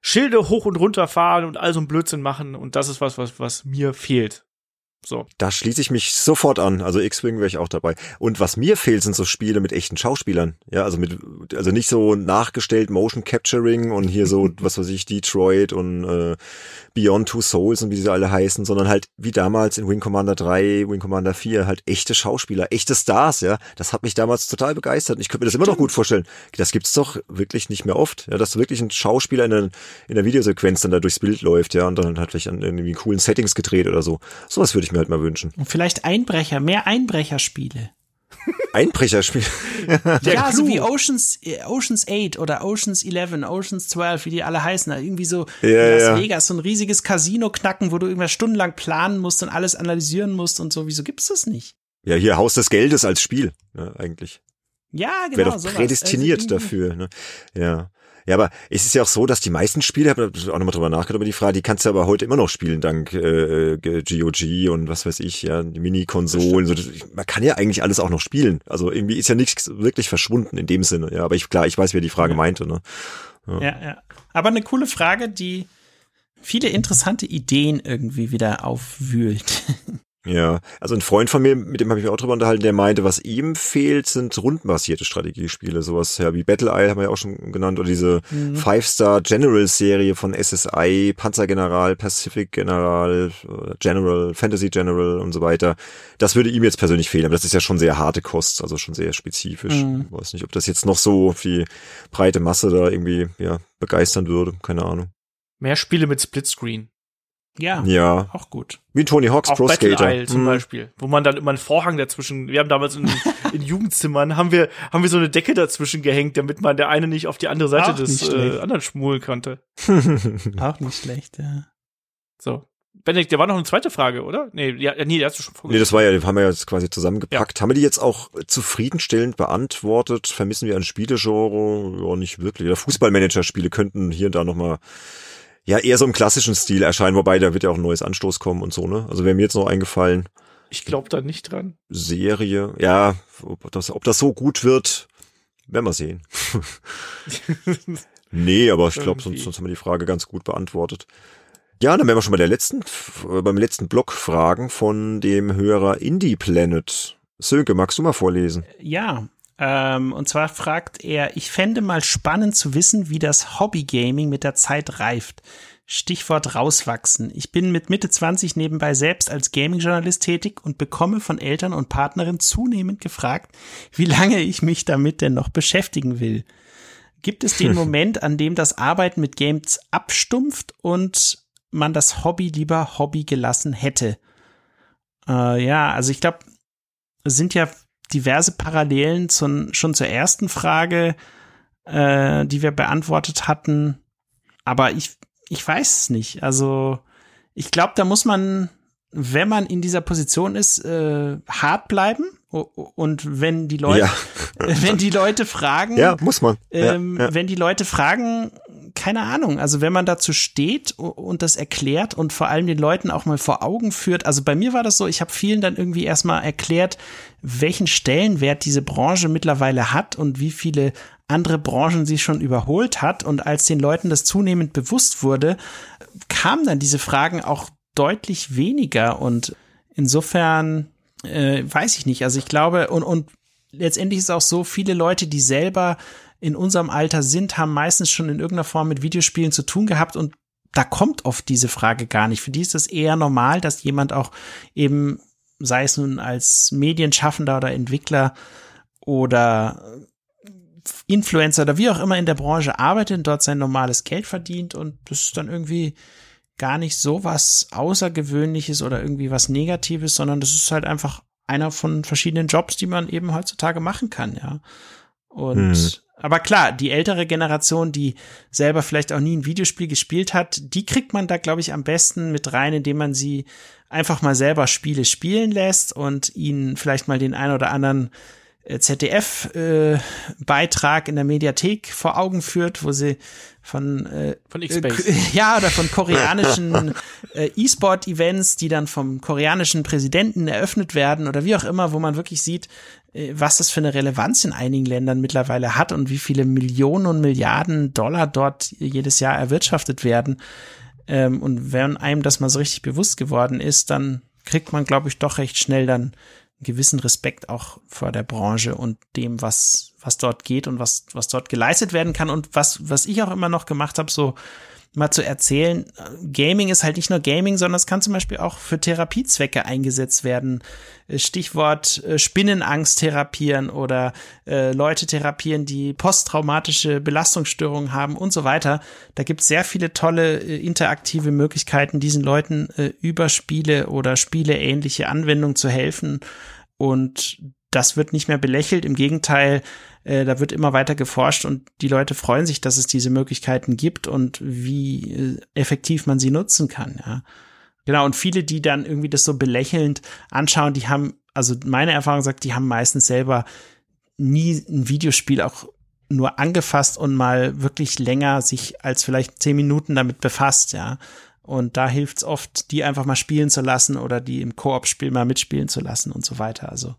Schilde hoch und runter fahren und all so ein Blödsinn machen und das ist was, was, was mir fehlt. So. Da schließe ich mich sofort an. Also X-Wing wäre ich auch dabei. Und was mir fehlt, sind so Spiele mit echten Schauspielern. Ja, also mit, also nicht so nachgestellt Motion Capturing und hier so, was weiß ich, Detroit und äh, Beyond Two Souls und wie sie alle heißen, sondern halt wie damals in Wing Commander 3, Wing Commander 4, halt echte Schauspieler, echte Stars, ja. Das hat mich damals total begeistert. Ich könnte mir das immer noch gut vorstellen. Das gibt's doch wirklich nicht mehr oft, ja, dass wirklich ein Schauspieler in der, in der Videosequenz dann da durchs Bild läuft, ja, und dann hat vielleicht an irgendwie coolen Settings gedreht oder so. Sowas würde ich mir halt mal wünschen. Und vielleicht Einbrecher, mehr Einbrecherspiele. Einbrecherspiele. ja, Clou. so wie Oceans, Oceans 8 oder Oceans 11, Oceans 12, wie die alle heißen. Irgendwie so ja, in Las ja. Vegas, so ein riesiges Casino knacken, wo du irgendwas stundenlang planen musst und alles analysieren musst und so. Wieso gibt's das nicht? Ja, hier Haus des Geldes als Spiel, ja, ne, eigentlich. Ja, genau. Wäre doch prädestiniert also dafür. Ne? Ja. Ja, aber es ist ja auch so, dass die meisten Spiele, ich habe auch nochmal drüber nachgedacht über die Frage, die kannst du aber heute immer noch spielen, dank äh, GOG und was weiß ich, ja, die Mini-Konsolen. So, man kann ja eigentlich alles auch noch spielen. Also irgendwie ist ja nichts wirklich verschwunden in dem Sinne. Ja, aber ich, klar, ich weiß, wer die Frage ja. meinte. Ne? Ja. ja, ja. Aber eine coole Frage, die viele interessante Ideen irgendwie wieder aufwühlt. Ja, also ein Freund von mir, mit dem habe ich mich auch drüber unterhalten, der meinte, was ihm fehlt, sind rundenbasierte Strategiespiele, sowas ja wie Battle Isle haben wir ja auch schon genannt oder diese mhm. Five-Star General Serie von SSI, Panzergeneral, Pacific General, General, Fantasy General und so weiter. Das würde ihm jetzt persönlich fehlen, aber das ist ja schon sehr harte Kost, also schon sehr spezifisch. Mhm. Ich weiß nicht, ob das jetzt noch so die breite Masse da irgendwie ja begeistern würde, keine Ahnung. Mehr Spiele mit Splitscreen. Ja, ja, auch gut. Wie Tony Hawk's auch Pro Battle Skater. Isle zum Mhm. Beispiel, wo man dann immer einen Vorhang dazwischen, wir haben damals in, in Jugendzimmern, haben wir, haben wir so eine Decke dazwischen gehängt, damit man der eine nicht auf die andere Seite Auch des äh, anderen schmulen konnte. Auch nicht schlecht, ja. So. Benedikt, der war noch eine zweite Frage, oder? Nee, ja, nee, der hast du schon Nee, vorgelesen. das war ja, die haben wir ja jetzt quasi zusammengepackt. Haben wir die jetzt auch zufriedenstellend beantwortet? Vermissen wir ein Spielegenre? Ja, nicht wirklich. Oder Fußballmanager-Spiele könnten hier und da nochmal, ja, eher so im klassischen Stil erscheinen, wobei da wird ja auch ein neues Anstoß kommen und so, ne? Also wäre mir jetzt noch eingefallen, ich glaube da nicht dran. Serie, ja, ob das, ob das so gut wird, werden wir sehen. Nee, aber ich glaube, sonst, sonst haben wir die Frage ganz gut beantwortet. Ja, dann wären wir schon bei der letzten, äh, beim letzten Block Fragen von dem Hörer Indie Planet. Sönke, magst du mal vorlesen? Ja, ähm, und zwar fragt er, ich fände mal spannend zu wissen, wie das Hobby-Gaming mit der Zeit reift. Stichwort rauswachsen. Ich bin mit Mitte 20 nebenbei selbst als Gaming-Journalist tätig und bekomme von Eltern und Partnerin zunehmend gefragt, wie lange ich mich damit denn noch beschäftigen will. Gibt es den Moment, an dem das Arbeiten mit Games abstumpft und man das Hobby lieber Hobby gelassen hätte? Äh, ja, also ich glaube, es sind ja diverse Parallelen zum, schon zur ersten Frage, äh, die wir beantwortet hatten. Aber ich, ich weiß es nicht. Also ich glaube, da muss man, wenn man in dieser Position ist, äh, hart bleiben. Und wenn die Leute, Ja. wenn die Leute fragen, Ja, muss man. ähm, ja, ja. wenn die Leute fragen, keine Ahnung, also wenn man dazu steht und das erklärt und vor allem den Leuten auch mal vor Augen führt, also bei mir war das so, ich habe vielen dann irgendwie erstmal erklärt, welchen Stellenwert diese Branche mittlerweile hat und wie viele andere Branchen sie schon überholt hat. Und als den Leuten das zunehmend bewusst wurde, kamen dann diese Fragen auch deutlich weniger. Und insofern äh, weiß ich nicht, also ich glaube und und letztendlich ist auch so, viele Leute, die selber in unserem Alter sind, haben meistens schon in irgendeiner Form mit Videospielen zu tun gehabt und da kommt oft diese Frage gar nicht. Für die ist es eher normal, dass jemand auch eben, sei es nun als Medienschaffender oder Entwickler oder Influencer oder wie auch immer in der Branche arbeitet und dort sein normales Geld verdient und das ist dann irgendwie gar nicht so was Außergewöhnliches oder irgendwie was Negatives, sondern das ist halt einfach einer von verschiedenen Jobs, die man eben heutzutage machen kann, ja. Und Hm. Aber klar, die ältere Generation, die selber vielleicht auch nie ein Videospiel gespielt hat, die kriegt man da, glaube ich, am besten mit rein, indem man sie einfach mal selber Spiele spielen lässt und ihnen vielleicht mal den ein oder anderen ZDF-Beitrag in der Mediathek vor Augen führt, wo sie von äh, Von äh, X-Base. k- ja oder von koreanischen äh, E-Sport-Events, die dann vom koreanischen Präsidenten eröffnet werden oder wie auch immer, wo man wirklich sieht, äh, was das für eine Relevanz in einigen Ländern mittlerweile hat und wie viele Millionen und Milliarden Dollar dort jedes Jahr erwirtschaftet werden. Ähm, und wenn einem das mal so richtig bewusst geworden ist, dann kriegt man, glaube ich, doch recht schnell dann einen gewissen Respekt auch vor der Branche und dem, was, was dort geht und was, was dort geleistet werden kann. Und was, was ich auch immer noch gemacht habe, so mal zu erzählen, äh, Gaming ist halt nicht nur Gaming, sondern es kann zum Beispiel auch für Therapiezwecke eingesetzt werden. Äh, Stichwort äh, Spinnenangst therapieren oder äh, Leute therapieren, die posttraumatische Belastungsstörungen haben und so weiter. Da gibt es sehr viele tolle äh, interaktive Möglichkeiten, diesen Leuten äh, über Spiele oder spieleähnliche Anwendungen zu helfen. Und das wird nicht mehr belächelt. Im Gegenteil, äh, da wird immer weiter geforscht und die Leute freuen sich, dass es diese Möglichkeiten gibt und wie äh, effektiv man sie nutzen kann. Ja. Genau, und viele, die dann irgendwie das so belächelnd anschauen, die haben, also meine Erfahrung sagt, die haben meistens selber nie ein Videospiel auch nur angefasst und mal wirklich länger sich als vielleicht zehn Minuten damit befasst, ja. Und da hilft es oft, die einfach mal spielen zu lassen oder die im Koop-Spiel mal mitspielen zu lassen und so weiter. Also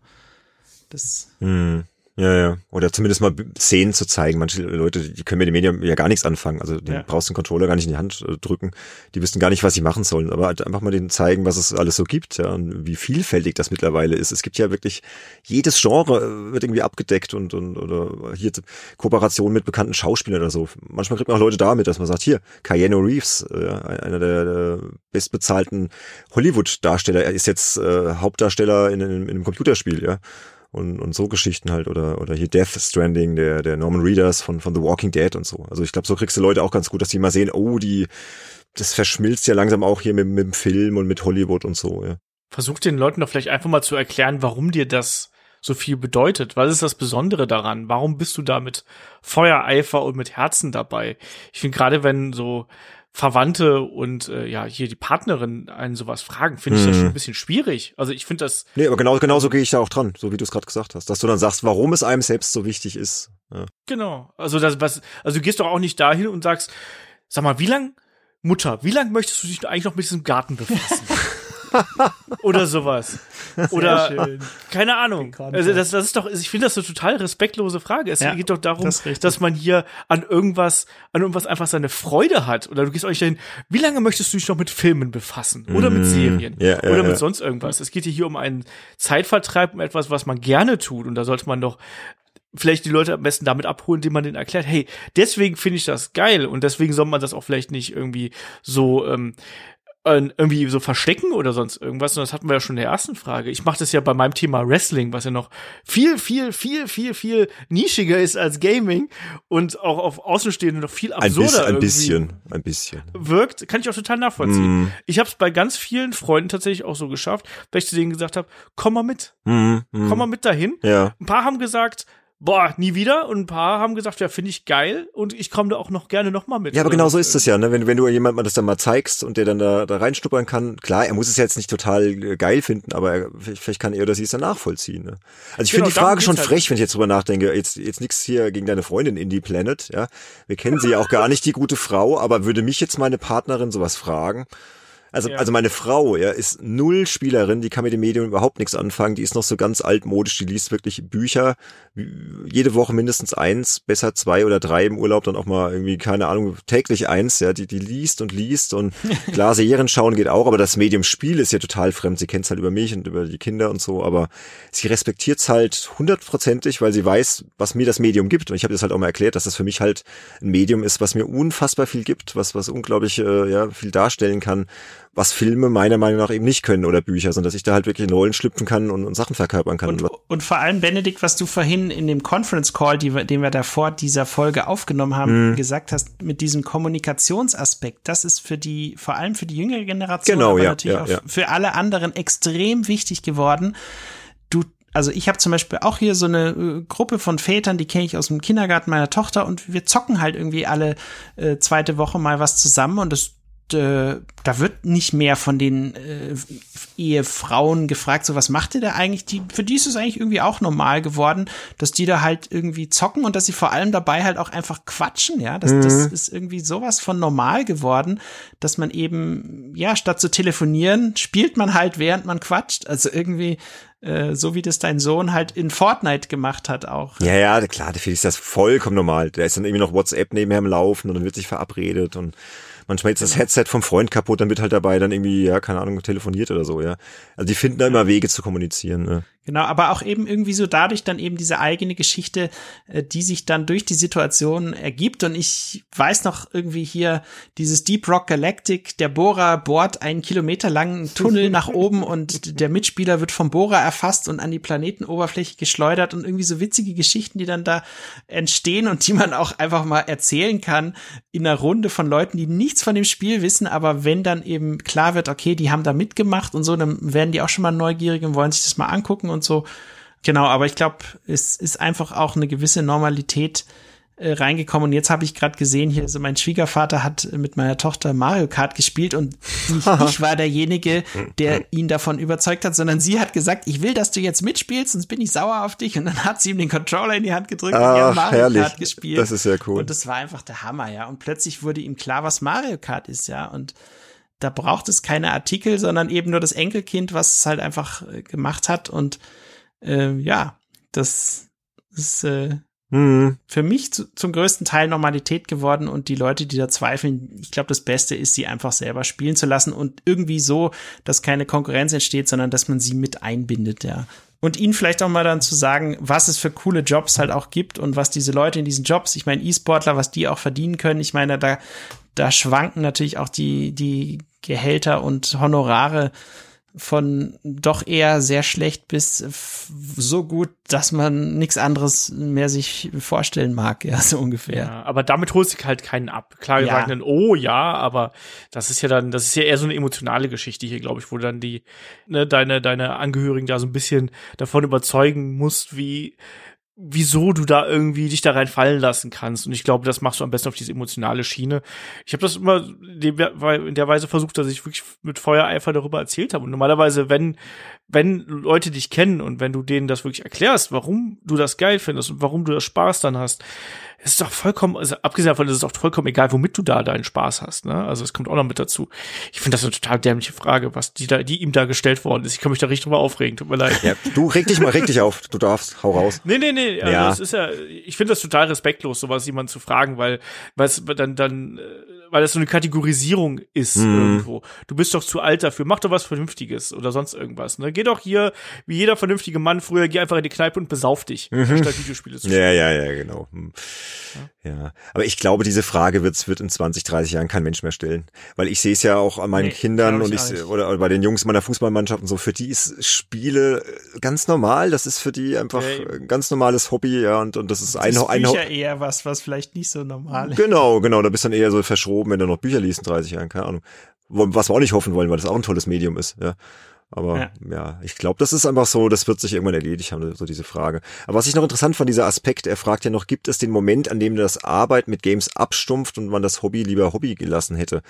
das Hm. Ja, ja. Oder zumindest mal Szenen zu zeigen. Manche Leute, die können mit den Medien ja gar nichts anfangen. Also den Ja. brauchst den Controller gar nicht in die Hand äh, drücken. Die wissen gar nicht, was sie machen sollen. Aber halt einfach mal denen zeigen, was es alles so gibt, ja, und wie vielfältig das mittlerweile ist. Es gibt ja wirklich jedes Genre äh, wird irgendwie abgedeckt und, und oder hier Kooperation mit bekannten Schauspielern oder so. Manchmal kriegt man auch Leute damit, dass man sagt, hier, Keanu Reeves, äh, einer der, der bestbezahlten Hollywood-Darsteller, er ist jetzt äh, Hauptdarsteller in, in, in einem Computerspiel, ja und, und so Geschichten halt oder oder hier Death Stranding der der Norman Reedus von von The Walking Dead und so. Also ich glaube, so kriegst du Leute auch ganz gut, dass die mal sehen, oh, die das verschmilzt ja langsam auch hier mit, mit dem Film und mit Hollywood und so, ja. Versuch den Leuten doch vielleicht einfach mal zu erklären, warum dir das so viel bedeutet. Was ist das Besondere daran? Warum bist du da mit Feuereifer und mit Herzen dabei? Ich finde gerade, wenn so Verwandte und äh, ja hier die Partnerin einen sowas fragen, finde ich das Mhm. schon ein bisschen schwierig. Also ich finde das Nee, aber genau genauso gehe ich da auch dran, so wie du es gerade gesagt hast, dass du dann sagst, warum es einem selbst so wichtig ist. Ja. genau. Also das was also du gehst doch auch nicht dahin und sagst, sag mal, wie lang Mutter, wie lang möchtest du dich eigentlich noch mit diesem Garten befassen? Oder sowas. Oder schön. keine Ahnung. Also das, das ist doch, ich finde das eine total respektlose Frage. Es Ja, geht doch darum, das dass man hier an irgendwas, an irgendwas einfach seine Freude hat. Oder du gehst euch dahin, wie lange möchtest du dich noch mit Filmen befassen? Oder mit Mm, Serien? ja, ja, oder mit sonst irgendwas? Es geht hier um einen Zeitvertreib, um etwas, was man gerne tut. Und da sollte man doch vielleicht die Leute am besten damit abholen, indem man denen erklärt, hey, deswegen finde ich das geil und deswegen soll man das auch vielleicht nicht irgendwie so ähm, äh, irgendwie so verstecken oder sonst irgendwas. Und das hatten wir ja schon in der ersten Frage. Ich mache das ja bei meinem Thema Wrestling, was ja noch viel, viel, viel, viel, viel nischiger ist als Gaming und auch auf Außenstehende noch viel absurder ein bisschen, ein bisschen. wirkt, kann ich auch total nachvollziehen. Mm, Ich habe es bei ganz vielen Freunden tatsächlich auch so geschafft, dass ich zu denen gesagt habe, komm mal mit, mm, mm. komm mal mit dahin. Ja. Ein paar haben gesagt, boah, nie wieder. Und ein paar haben gesagt, ja, finde ich geil und ich komme da auch noch gerne noch mal mit. Ja, aber genau so ist es ja, ne? Wenn, wenn du jemandem das dann mal zeigst und der dann da, da reinschnuppern kann, klar, er muss es jetzt nicht total äh, geil finden, aber er, vielleicht kann er oder sie es dann nachvollziehen. Ne? Also ich Genau, finde die Frage schon halt. frech, wenn ich jetzt drüber nachdenke. Jetzt, jetzt nichts hier gegen deine Freundin Indie Planet, ja. Wir kennen sie ja auch gar nicht, die gute Frau, aber würde mich jetzt meine Partnerin sowas fragen? Also, Ja. also meine Frau, ja, ist null Spielerin, die kann mit dem Medium überhaupt nichts anfangen, die ist noch so ganz altmodisch, die liest wirklich Bücher, jede Woche mindestens eins, besser zwei oder drei im Urlaub, dann auch mal irgendwie, keine Ahnung, täglich eins, ja, die, die liest und liest und klar, Serien schauen geht auch, aber das Medium Spiel ist ja total fremd, sie kennt's halt über mich und über die Kinder und so, aber sie respektiert's halt hundertprozentig, weil sie weiß, was mir das Medium gibt. Und ich habe das halt auch mal erklärt, dass das für mich halt ein Medium ist, was mir unfassbar viel gibt, was, was unglaublich, äh, ja, viel darstellen kann, was Filme meiner Meinung nach eben nicht können oder Bücher, sondern dass ich da halt wirklich in Rollen schlüpfen kann und, und Sachen verkörpern kann. Und, und vor allem, Benedikt, was du vorhin in dem Conference Call, die, den wir da vor dieser Folge aufgenommen haben, Mhm. gesagt hast, mit diesem Kommunikationsaspekt, das ist für die, vor allem für die jüngere Generation, Genau, aber ja, natürlich ja, auch ja. für alle anderen extrem wichtig geworden. Du, also ich habe zum Beispiel auch hier so eine äh, Gruppe von Vätern, die kenne ich aus dem Kindergarten meiner Tochter und wir zocken halt irgendwie alle äh, zweite Woche mal was zusammen und das äh, da wird nicht mehr von den äh, Ehefrauen gefragt, so was macht ihr da eigentlich? Die, für die ist es eigentlich irgendwie auch normal geworden, dass die da halt irgendwie zocken und dass sie vor allem dabei halt auch einfach quatschen, ja. Das, das ist irgendwie sowas von normal geworden, dass man eben, ja, statt zu telefonieren, spielt man halt, während man quatscht. Also irgendwie, äh, so wie das dein Sohn halt in Fortnite gemacht hat auch. Ja, ja, klar, für dich ist das vollkommen normal. Da ist dann irgendwie noch WhatsApp nebenher im Laufen und dann wird sich verabredet und manchmal ist das Headset vom Freund kaputt, dann wird halt dabei dann irgendwie, ja, keine Ahnung, telefoniert oder so, ja. Also die finden da immer Wege zu kommunizieren, ne? Genau, aber auch eben irgendwie so dadurch dann eben diese eigene Geschichte, äh, die sich dann durch die Situation ergibt. Und ich weiß noch irgendwie hier dieses Deep Rock Galactic, der Bohrer bohrt einen Kilometer langen Tunnel nach oben und der Mitspieler wird vom Bohrer erfasst und an die Planetenoberfläche geschleudert und irgendwie so witzige Geschichten, die dann da entstehen und die man auch einfach mal erzählen kann in einer Runde von Leuten, die nichts von dem Spiel wissen, aber wenn dann eben klar wird, okay, die haben da mitgemacht und so, dann werden die auch schon mal neugierig und wollen sich das mal angucken und so. Genau, aber ich glaube, es ist einfach auch eine gewisse Normalität äh, reingekommen. Und jetzt habe ich gerade gesehen, hier, so mein Schwiegervater hat mit meiner Tochter Mario Kart gespielt und nicht ich war derjenige, der ihn davon überzeugt hat, sondern sie hat gesagt, ich will, dass du jetzt mitspielst, sonst bin ich sauer auf dich. Und dann hat sie ihm den Controller in die Hand gedrückt und Ach, haben Mario herrlich. Kart gespielt. Das ist ja cool. Und das war einfach der Hammer, ja. Und plötzlich wurde ihm klar, was Mario Kart ist, ja. Und da braucht es keine Artikel, sondern eben nur das Enkelkind, was es halt einfach äh, gemacht hat. Und äh, ja, das ist äh, mhm. für mich zu, zum größten Teil Normalität geworden und die Leute, die da zweifeln, ich glaube, das Beste ist, sie einfach selber spielen zu lassen und irgendwie so, dass keine Konkurrenz entsteht, sondern dass man sie mit einbindet, ja. Und ihnen vielleicht auch mal dann zu sagen, was es für coole Jobs halt auch gibt und was diese Leute in diesen Jobs, ich meine, E-Sportler, was die auch verdienen können. Ich meine, da, da schwanken natürlich auch die, die Gehälter und Honorare von doch eher sehr schlecht bis so gut, dass man nichts anderes mehr sich vorstellen mag, ja, so ungefähr. Ja, aber damit holst du halt keinen ab. Klar, wir ja. sagen dann, oh ja, aber das ist ja dann, das ist ja eher so eine emotionale Geschichte hier, glaube ich, wo dann die, ne, deine, deine Angehörigen da so ein bisschen davon überzeugen musst, wie, wieso du da irgendwie dich da reinfallen lassen kannst. Und ich glaube, das machst du am besten auf diese emotionale Schiene. Ich habe das immer in der Weise versucht, dass ich wirklich mit Feuereifer darüber erzählt habe. Und normalerweise, wenn wenn Leute dich kennen und wenn du denen das wirklich erklärst, warum du das geil findest und warum du das Spaß dann hast, es ist doch vollkommen, also abgesehen davon ist es auch vollkommen egal, womit du da deinen Spaß hast. Ne? Also es kommt auch noch mit dazu. Ich finde das eine total dämliche Frage, was die da, die ihm da gestellt worden ist. Ich kann mich da richtig drüber aufregen. Tut mir leid. Ja, du reg dich mal, reg dich auf. Du darfst, hau raus. Nee, nee, nee. Also ja. das ist ja, ich finde das total respektlos, sowas jemand zu fragen, weil, weil es dann, dann, weil das so eine Kategorisierung ist mhm. irgendwo. Du bist doch zu alt dafür. Mach doch was Vernünftiges oder sonst irgendwas. Ne? Geh doch hier, wie jeder vernünftige Mann früher, geh einfach in die Kneipe und besauf dich, mhm. statt Videospiele zu spielen. Ja, ja, ja, genau. Hm. Ja. Aber ich glaube, diese Frage wird's, wird in 20, 30 Jahren kein Mensch mehr stellen. Weil ich sehe es ja auch an meinen nee, Kindern und ich, oder, oder bei den Jungs meiner Fußballmannschaft und so, für die ist Spiele ganz normal. Das ist für die einfach ja, ein ganz normales Hobby, ja, und, und das ist das ein, ist ein, Bücher eher was, was vielleicht nicht so normal ist. Genau, genau. Da bist du dann eher so verschroben, wenn du noch Bücher liest in 30 Jahren, keine Ahnung. Was wir auch nicht hoffen wollen, weil das auch ein tolles Medium ist, ja. Aber ja, ja ich glaube, das ist einfach so, das wird sich irgendwann erledigt haben, so diese Frage. Aber was ich noch interessant fand, dieser Aspekt, er fragt ja noch, gibt es den Moment, an dem das Arbeit mit Games abstumpft und man das Hobby lieber Hobby gelassen hätte?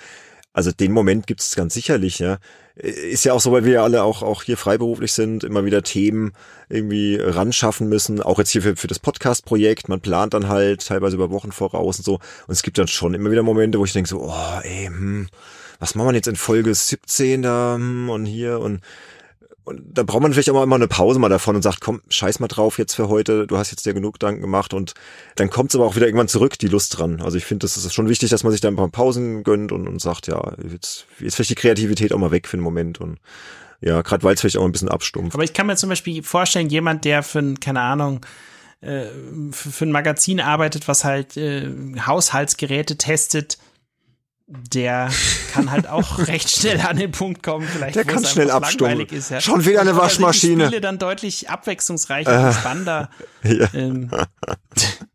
Also den Moment gibt es ganz sicherlich, ja. Ist ja auch so, weil wir ja alle auch, auch hier freiberuflich sind, immer wieder Themen irgendwie ran schaffen müssen. Auch jetzt hier für, für das Podcast-Projekt. Man plant dann halt teilweise über Wochen voraus und so. Und es gibt dann schon immer wieder Momente, wo ich denke so, oh, ey, hm, was machen wir jetzt in Folge 17 da hm, und hier und und da braucht man vielleicht auch mal eine Pause mal davon und sagt, komm, scheiß mal drauf jetzt für heute, du hast jetzt dir genug Gedanken gemacht und dann kommt es aber auch wieder irgendwann zurück, die Lust dran. Also ich finde, das ist schon wichtig, dass man sich da ein paar Pausen gönnt und, und sagt, ja, jetzt, jetzt vielleicht die Kreativität auch mal weg für einen Moment und ja, gerade weil es vielleicht auch ein bisschen abstumpft. Aber ich kann mir zum Beispiel vorstellen, jemand, der für, ein, keine Ahnung, äh, für, für ein Magazin arbeitet, was halt äh, Haushaltsgeräte testet, der kann halt auch recht schnell an den Punkt kommen, vielleicht der kann schnell abstumpfen. Ist, ja. Schon wieder eine Waschmaschine. Die Spiele dann deutlich abwechslungsreicher äh, und spannender. Ja. Ähm,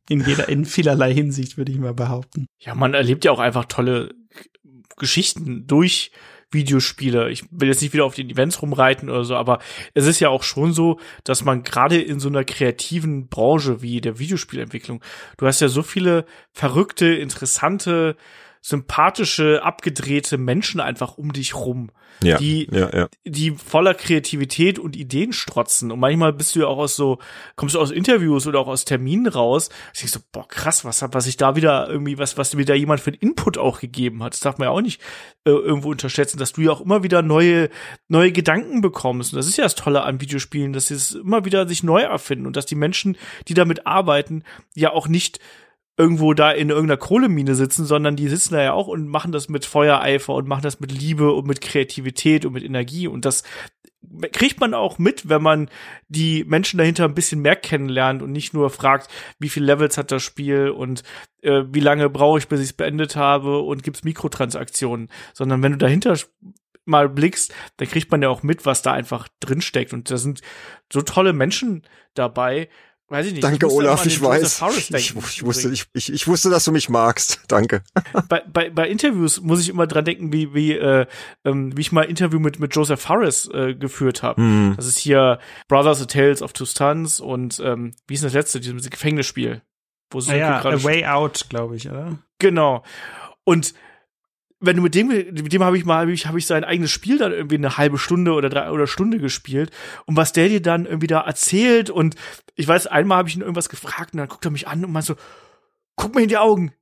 in jeder, in vielerlei Hinsicht würde ich mal behaupten. Ja, man erlebt ja auch einfach tolle Geschichten durch Videospiele. Ich will jetzt nicht wieder auf den Events rumreiten oder so, aber es ist ja auch schon so, dass man gerade in so einer kreativen Branche wie der Videospielentwicklung, du hast ja so viele verrückte, interessante sympathische, abgedrehte Menschen einfach um dich rum, ja, die, ja, ja. die voller Kreativität und Ideen strotzen. Und manchmal bist du ja auch aus so, kommst du aus Interviews oder auch aus Terminen raus, ich so, boah, krass, was, was ich da wieder irgendwie, was, was mir da jemand für einen Input auch gegeben hat. Das darf man ja auch nicht äh, irgendwo unterschätzen, dass du ja auch immer wieder neue, neue Gedanken bekommst. Und das ist ja das Tolle an Videospielen, dass sie es immer wieder sich neu erfinden und dass die Menschen, die damit arbeiten, ja auch nicht irgendwo da in irgendeiner Kohlemine sitzen, sondern die sitzen da ja auch und machen das mit Feuereifer und machen das mit Liebe und mit Kreativität und mit Energie. Und das kriegt man auch mit, wenn man die Menschen dahinter ein bisschen mehr kennenlernt und nicht nur fragt, wie viele Levels hat das Spiel und äh, wie lange brauche ich, bis ich es beendet habe und gibt's Mikrotransaktionen, sondern wenn du dahinter mal blickst, dann kriegt man ja auch mit, was da einfach drinsteckt. Und da sind so tolle Menschen dabei, Weiß ich nicht. Danke, ich Olaf, ich weiß. Ich, ich, wusste, ich, ich, ich wusste, dass du mich magst. Danke. Bei, bei, bei Interviews muss ich immer dran denken, wie, wie, äh, ähm, wie ich mal ein Interview mit, mit Joseph Harris äh, geführt habe. Mhm. Das ist hier Brothers A Tales of Two Stons und ähm, wie ist das letzte, dieses Gefängnisspiel? Wo ah, ja, A Way Out, glaube ich, oder? Genau. Und wenn du mit dem, mit dem habe ich mal, habe ich, hab ich sein eigenes Spiel dann irgendwie eine halbe Stunde oder drei oder Stunde gespielt. Und was der dir dann irgendwie da erzählt und ich weiß, einmal habe ich ihn irgendwas gefragt und dann guckt er mich an und meint so, guck mir in die Augen,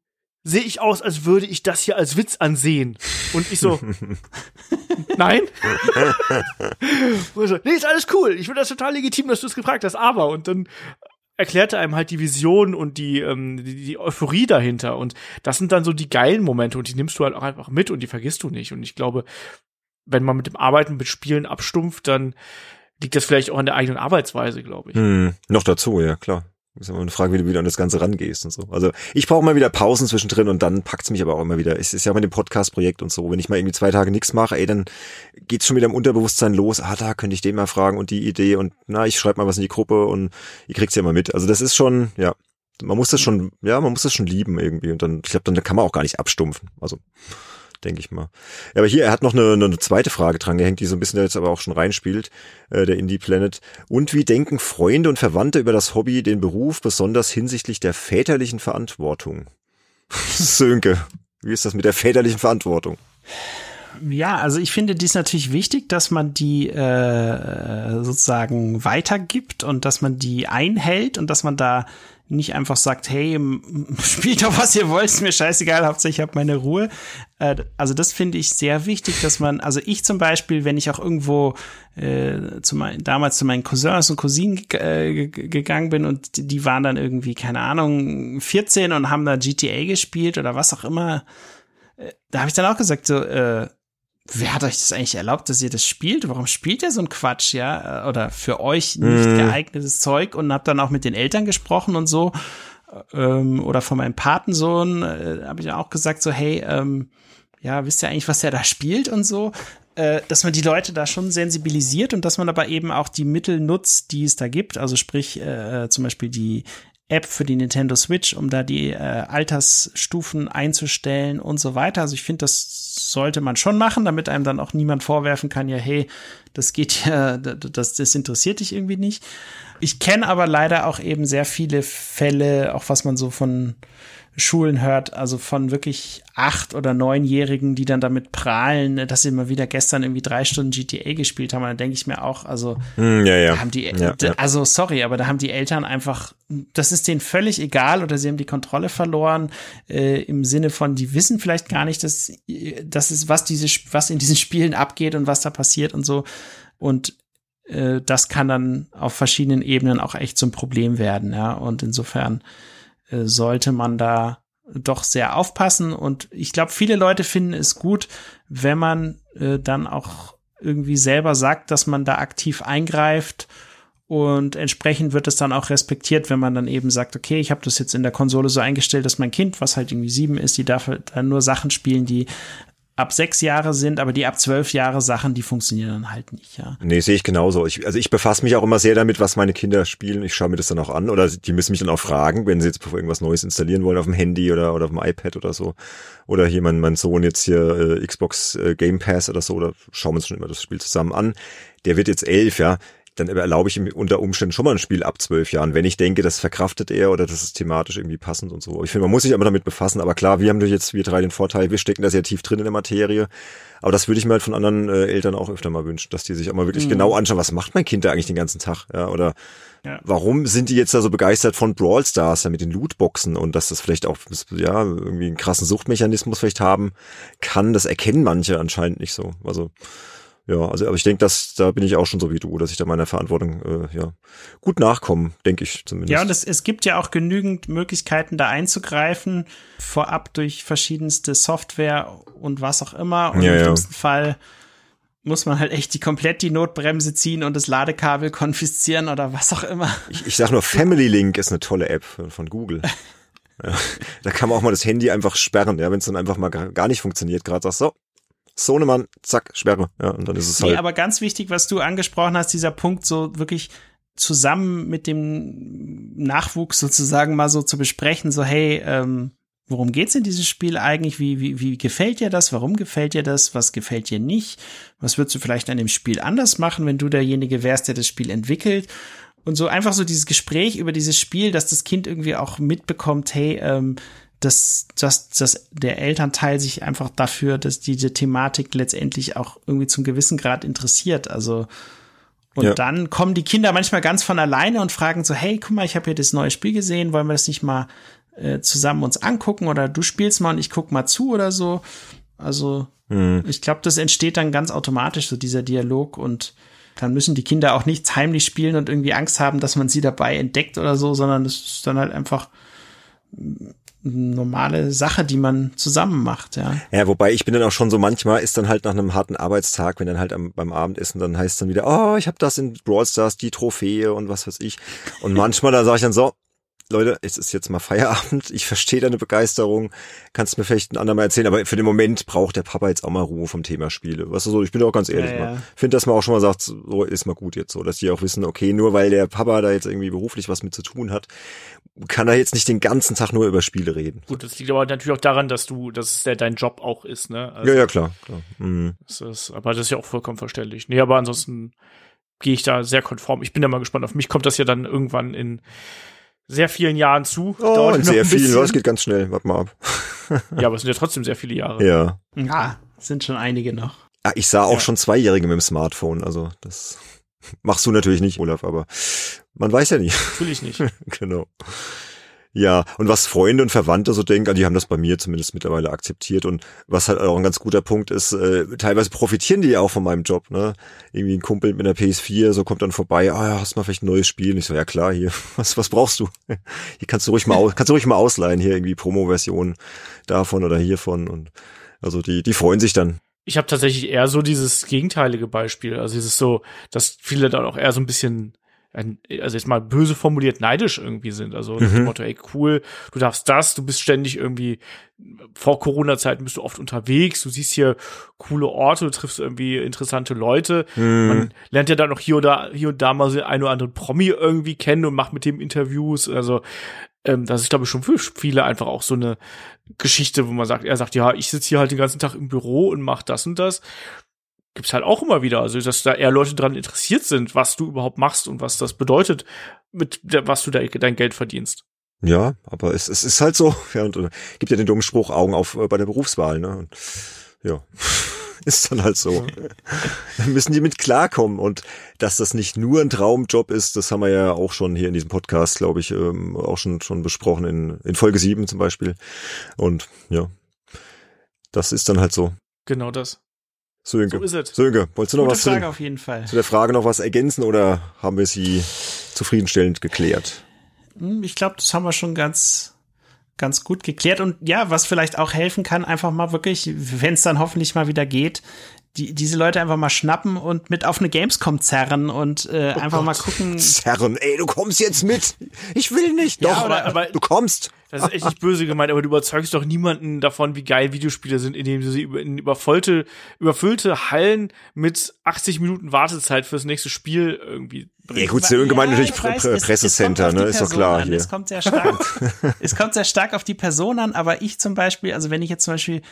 sehe ich aus, als würde ich das hier als Witz ansehen. Und ich so, nein, so, nee, ist alles cool, ich finde das total legitim, dass du es gefragt hast, aber und dann erklärte einem halt die Vision und die, ähm, die, die Euphorie dahinter. Und das sind dann so die geilen Momente und die nimmst du halt auch einfach mit und die vergisst du nicht. Und ich glaube, wenn man mit dem Arbeiten, mit Spielen abstumpft, dann liegt das vielleicht auch an der eigenen Arbeitsweise, glaube ich. Hm, noch dazu, ja, klar. Ist immer eine Frage, wie du wieder an das Ganze rangehst und so. Also ich brauche mal wieder Pausen zwischendrin und dann packt's mich aber auch immer wieder. Es ist ja mit dem Podcast-Projekt und so. Wenn ich mal irgendwie zwei Tage nichts mache, ey, dann geht's schon wieder im Unterbewusstsein los. Ah, da könnte ich den mal fragen und die Idee und na, ich schreibe mal was in die Gruppe und ihr kriegt's ja mal mit. Also das ist schon, ja, man muss das schon, ja, man muss das schon lieben irgendwie. Und dann, ich glaube, dann kann man auch gar nicht abstumpfen. Also denke ich mal. Ja, aber hier, er hat noch eine, eine zweite Frage dran gehängt, die so ein bisschen jetzt aber auch schon reinspielt, äh, der Indie Planet. Und wie denken Freunde und Verwandte über das Hobby, den Beruf, besonders hinsichtlich der väterlichen Verantwortung? Sönke, wie ist das mit der väterlichen Verantwortung? Ja, also ich finde dies natürlich wichtig, dass man die äh, sozusagen weitergibt und dass man die einhält und dass man da nicht einfach sagt, hey, spielt doch was ihr wollt, ist mir scheißegal, hauptsächlich ich habe meine Ruhe. Äh, also das finde ich sehr wichtig, dass man, also ich zum Beispiel, wenn ich auch irgendwo äh, zu mein, damals zu meinen Cousins und Cousinen äh, gegangen bin und die waren dann irgendwie, keine Ahnung, 14 und haben da GTA gespielt oder was auch immer, äh, da habe ich dann auch gesagt, so, äh, wer hat euch das eigentlich erlaubt, dass ihr das spielt? Warum spielt ihr so ein Quatsch, ja? Oder für euch nicht mm. geeignetes Zeug und hab dann auch mit den Eltern gesprochen und so. Ähm, oder von meinem Patensohn äh, habe ich auch gesagt, so, hey, ähm, ja, wisst ihr eigentlich, was der da spielt und so? Äh, dass man die Leute da schon sensibilisiert und dass man aber eben auch die Mittel nutzt, die es da gibt. Also sprich, äh, zum Beispiel die App für die Nintendo Switch, um da die äh, Altersstufen einzustellen und so weiter. Also ich finde, das sollte man schon machen, damit einem dann auch niemand vorwerfen kann, ja, hey, das geht ja, das, das interessiert dich irgendwie nicht. Ich kenne aber leider auch eben sehr viele Fälle, auch was man so von Schulen hört, also von wirklich acht- oder neunjährigen, die dann damit prahlen, dass sie mal wieder gestern irgendwie drei Stunden GTA gespielt haben. Und dann denke ich mir auch, also hm, ja, ja. haben die, ja, also sorry, aber da haben die Eltern einfach, das ist denen völlig egal oder sie haben die Kontrolle verloren äh, im Sinne von, die wissen vielleicht gar nicht, dass das ist was diese, was in diesen Spielen abgeht und was da passiert und so. Und äh, das kann dann auf verschiedenen Ebenen auch echt zum Problem werden, ja. Und insofern äh, sollte man da doch sehr aufpassen. Und ich glaube, viele Leute finden es gut, wenn man äh, dann auch irgendwie selber sagt, dass man da aktiv eingreift. Und entsprechend wird es dann auch respektiert, wenn man dann eben sagt, okay, ich habe das jetzt in der Konsole so eingestellt, dass mein Kind, was halt irgendwie sieben ist, die darf halt dann nur Sachen spielen, die ab sechs Jahre sind, aber die ab zwölf Jahre Sachen, die funktionieren dann halt nicht, ja. Nee, sehe ich genauso. Ich, also ich befasse mich auch immer sehr damit, was meine Kinder spielen. Ich schaue mir das dann auch an oder die müssen mich dann auch fragen, wenn sie jetzt irgendwas Neues installieren wollen auf dem Handy oder, oder auf dem iPad oder so. Oder hier mein, mein Sohn jetzt hier äh, Xbox äh, Game Pass oder so, oder schauen wir uns schon immer das Spiel zusammen an. Der wird jetzt elf, ja dann erlaube ich ihm unter Umständen schon mal ein Spiel ab zwölf Jahren, wenn ich denke, das verkraftet er oder das ist thematisch irgendwie passend und so. Ich finde, man muss sich immer damit befassen, aber klar, wir haben durch jetzt, wir drei den Vorteil, wir stecken da sehr tief drin in der Materie. Aber das würde ich mir halt von anderen äh, Eltern auch öfter mal wünschen, dass die sich auch mal wirklich mhm. genau anschauen, was macht mein Kind da eigentlich den ganzen Tag, ja, oder ja. warum sind die jetzt da so begeistert von Brawl Stars, ja, mit den Lootboxen und dass das vielleicht auch, ja, irgendwie einen krassen Suchtmechanismus vielleicht haben kann, das erkennen manche anscheinend nicht so. Also, ja, also aber ich denke, dass da bin ich auch schon so wie du, dass ich da meiner Verantwortung äh, ja gut nachkomme, denke ich zumindest. Ja, und es, es gibt ja auch genügend Möglichkeiten, da einzugreifen, vorab durch verschiedenste Software und was auch immer. Und ja, im ja. schlimmsten Fall muss man halt echt die komplett die Notbremse ziehen und das Ladekabel konfiszieren oder was auch immer. Ich, ich sag nur, Family Link ist eine tolle App von, von Google. Ja, da kann man auch mal das Handy einfach sperren, ja, wenn es dann einfach mal gar nicht funktioniert, gerade sagst so, Sohnemann, zack, Sperre. Ja, und dann ist es halt. Nee, aber ganz wichtig, was du angesprochen hast, dieser Punkt, so wirklich zusammen mit dem Nachwuchs sozusagen mal so zu besprechen, so, hey, ähm, worum geht's in diesem Spiel eigentlich? Wie, wie, wie gefällt dir das? Warum gefällt dir das? Was gefällt dir nicht? Was würdest du vielleicht an dem Spiel anders machen, wenn du derjenige wärst, der das Spiel entwickelt? Und so einfach so dieses Gespräch über dieses Spiel, dass das Kind irgendwie auch mitbekommt, hey, ähm, dass, dass, dass der Elternteil sich einfach dafür, dass diese Thematik letztendlich auch irgendwie zum gewissen Grad interessiert. Also und ja. dann kommen die Kinder manchmal ganz von alleine und fragen so, hey, guck mal, ich habe hier das neue Spiel gesehen, wollen wir das nicht mal äh, zusammen uns angucken oder du spielst mal und ich guck mal zu oder so. Also mhm. ich glaube, das entsteht dann ganz automatisch, so dieser Dialog und Dann müssen die Kinder auch nichts heimlich spielen und irgendwie Angst haben, dass man sie dabei entdeckt oder so, sondern es ist dann halt einfach normale Sache, die man zusammen macht, ja. Ja, wobei ich bin dann auch schon so manchmal ist dann halt nach einem harten Arbeitstag, wenn dann halt am, beim Abendessen dann heißt es dann wieder, oh, ich habe das in Brawl Stars die Trophäe und was weiß ich. Und manchmal da sage ich dann so, Leute, es ist jetzt mal Feierabend. Ich verstehe deine Begeisterung. Kannst mir vielleicht ein andermal erzählen, aber für den Moment braucht der Papa jetzt auch mal Ruhe vom Thema Spiele. Weißt du so, ich bin auch ganz ehrlich. Ja, ja. Finde, dass man auch schon mal sagt, so ist mal gut jetzt so, dass die auch wissen, okay, nur weil der Papa da jetzt irgendwie beruflich was mit zu tun hat, kann er jetzt nicht den ganzen Tag nur über Spiele reden. Gut, das liegt aber natürlich auch daran, dass du, dass es ja dein Job auch ist, ne? Also, ja, ja, klar, klar. Mhm. Das ist, aber das ist ja auch vollkommen verständlich. Nee, aber ansonsten gehe ich da sehr konform. Ich bin ja mal gespannt. Auf mich kommt das ja dann irgendwann in sehr vielen Jahren zu. Oh, Dauert sehr viel. Das geht ganz schnell. Warte mal ab. ja, aber es sind ja trotzdem sehr viele Jahre. Ja. Ja, sind schon einige noch. Ja, ich sah auch ja. schon Zweijährige mit dem Smartphone. Also das machst du natürlich nicht, Olaf, aber man weiß ja nicht. Natürlich nicht. genau. Ja, und was Freunde und Verwandte so denken, die haben das bei mir zumindest mittlerweile akzeptiert. Und was halt auch ein ganz guter Punkt ist, äh, teilweise profitieren die ja auch von meinem Job. Ne? Irgendwie ein Kumpel mit einer PS4, so kommt dann vorbei, ah, hast mal vielleicht ein neues Spiel? Und ich so, ja klar, hier, was, was brauchst du? Hier kannst du ruhig mal, aus, kannst du ruhig mal ausleihen, hier irgendwie Promo-Version davon oder hiervon. Und also die, die freuen sich dann. Ich habe tatsächlich eher so dieses gegenteilige Beispiel. Also dieses so, dass viele dann auch eher so ein bisschen also jetzt mal böse formuliert, neidisch irgendwie sind. Also mhm. dem Motto, ey, cool, du darfst das, du bist ständig irgendwie, vor Corona-Zeiten bist du oft unterwegs, du siehst hier coole Orte, du triffst irgendwie interessante Leute. Mhm. Man lernt ja dann noch hier oder hier und da mal so ein oder anderen Promi irgendwie kennen und macht mit dem Interviews. Also ähm, das ist, glaube ich, schon für viele einfach auch so eine Geschichte, wo man sagt, er sagt, ja, ich sitze hier halt den ganzen Tag im Büro und mach das und das gibt's halt auch immer wieder. Also, dass da eher Leute dran interessiert sind, was du überhaupt machst und was das bedeutet, mit der, was du da dein Geld verdienst. Ja, aber es, es ist halt so. Ja, und, äh, gibt ja den dummen Spruch Augen auf äh, bei der Berufswahl, ne? Und, ja. ist dann halt so. Dann müssen die mit klarkommen. Und dass das nicht nur ein Traumjob ist, das haben wir ja auch schon hier in diesem Podcast, glaube ich, ähm, auch schon, schon besprochen, in, in Folge 7 zum Beispiel. Und ja, das ist dann halt so. Genau das. Sönke. So ist es. Sönke, wolltest du noch Gute was Frage zu, auf jeden Fall. zu der Frage noch was ergänzen oder haben wir sie zufriedenstellend geklärt? Hm, ich glaube, das haben wir schon ganz, ganz gut geklärt. Und ja, was vielleicht auch helfen kann, einfach mal wirklich, wenn es dann hoffentlich mal wieder geht, die, diese Leute einfach mal schnappen und mit auf eine Gamescom zerren und äh, oh einfach Gott. mal gucken. Zerren, ey, du kommst jetzt mit. Ich will nicht. Doch, ja, aber, aber du kommst. Das ist echt nicht böse gemeint, aber du überzeugst doch niemanden davon, wie geil Videospiele sind, indem du sie in überfüllte, überfüllte Hallen mit 80 Minuten Wartezeit fürs nächste Spiel irgendwie bringst. Ja gut, Sören gemeint ja, natürlich weiß, Pre Pressecenter, es, es ne, ist doch klar an. hier. Es kommt sehr stark, es kommt sehr stark auf die Person an, aber ich zum Beispiel, also wenn ich jetzt zum Beispiel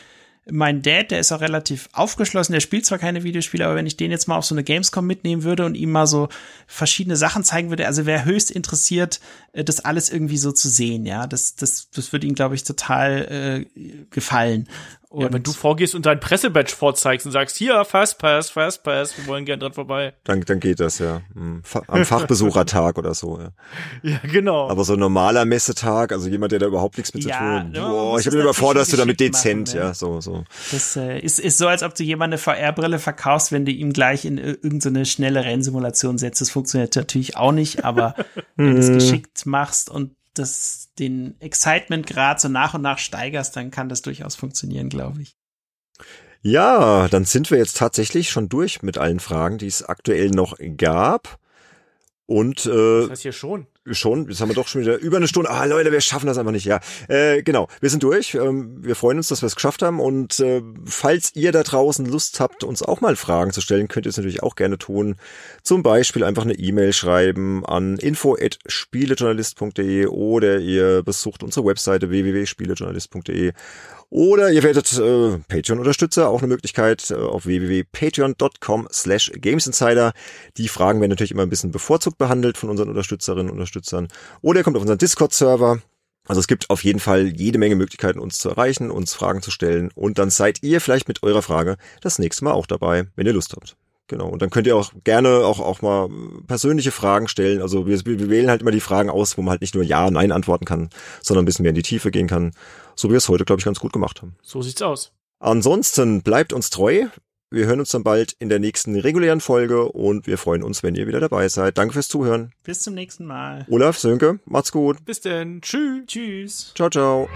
mein Dad, der ist auch relativ aufgeschlossen, der spielt zwar keine Videospiele, aber wenn ich den jetzt mal auf so eine Gamescom mitnehmen würde und ihm mal so verschiedene Sachen zeigen würde, also wäre höchst interessiert, äh, das alles irgendwie so zu sehen, ja. Das, das, das würde ihm, glaube ich, total äh, gefallen. Und ja, wenn du vorgehst und dein Pressebadge vorzeigst und sagst, hier, Fastpass, Fastpass, wir wollen gern dran vorbei. Dann, dann geht das, ja. Hm. Am Fachbesuchertag oder so, ja. Ja, genau. Aber so ein normaler Messetag, also jemand, der da überhaupt nichts mit ja, zu tun hat. Boah, ich mir überfordert, dass du damit dezent, machen, ja. ja, so, so. Das äh, ist, ist so, als ob du jemand eine VR-Brille verkaufst, wenn du ihm gleich in irgendeine schnelle Rennsimulation setzt. Das funktioniert natürlich auch nicht, aber wenn du es hm. geschickt machst und das, den Excitement-Grad so nach und nach steigerst, dann kann das durchaus funktionieren, glaube ich. Ja, dann sind wir jetzt tatsächlich schon durch mit allen Fragen, die es aktuell noch gab. Und äh, das heißt hier schon. Schon, jetzt haben wir doch schon wieder über eine Stunde. Ah, Leute, wir schaffen das einfach nicht. Ja, äh, genau. Wir sind durch. Ähm, wir freuen uns, dass wir es geschafft haben. Und äh, falls ihr da draußen Lust habt, uns auch mal Fragen zu stellen, könnt ihr es natürlich auch gerne tun. Zum Beispiel einfach eine E-Mail schreiben an info@spielejournalist.de oder ihr besucht unsere Webseite www.spielejournalist.de oder ihr werdet äh, Patreon-Unterstützer, auch eine Möglichkeit äh, auf www.patreon.com slash gamesinsider. Die Fragen werden natürlich immer ein bisschen bevorzugt behandelt von unseren Unterstützerinnen und Unterstützern. Oder ihr kommt auf unseren Discord-Server. Also es gibt auf jeden Fall jede Menge Möglichkeiten, uns zu erreichen, uns Fragen zu stellen. Und dann seid ihr vielleicht mit eurer Frage das nächste Mal auch dabei, wenn ihr Lust habt. Genau. Und dann könnt ihr auch gerne auch, auch mal persönliche Fragen stellen. Also wir, wir wählen halt immer die Fragen aus, wo man halt nicht nur Ja, Nein antworten kann, sondern ein bisschen mehr in die Tiefe gehen kann. So wie wir es heute, glaube ich, ganz gut gemacht haben. So sieht's aus. Ansonsten bleibt uns treu. Wir hören uns dann bald in der nächsten regulären Folge und wir freuen uns, wenn ihr wieder dabei seid. Danke fürs Zuhören. Bis zum nächsten Mal. Olaf, Sönke, macht's gut. Bis denn. Tschüss. Tschüss. Ciao, ciao.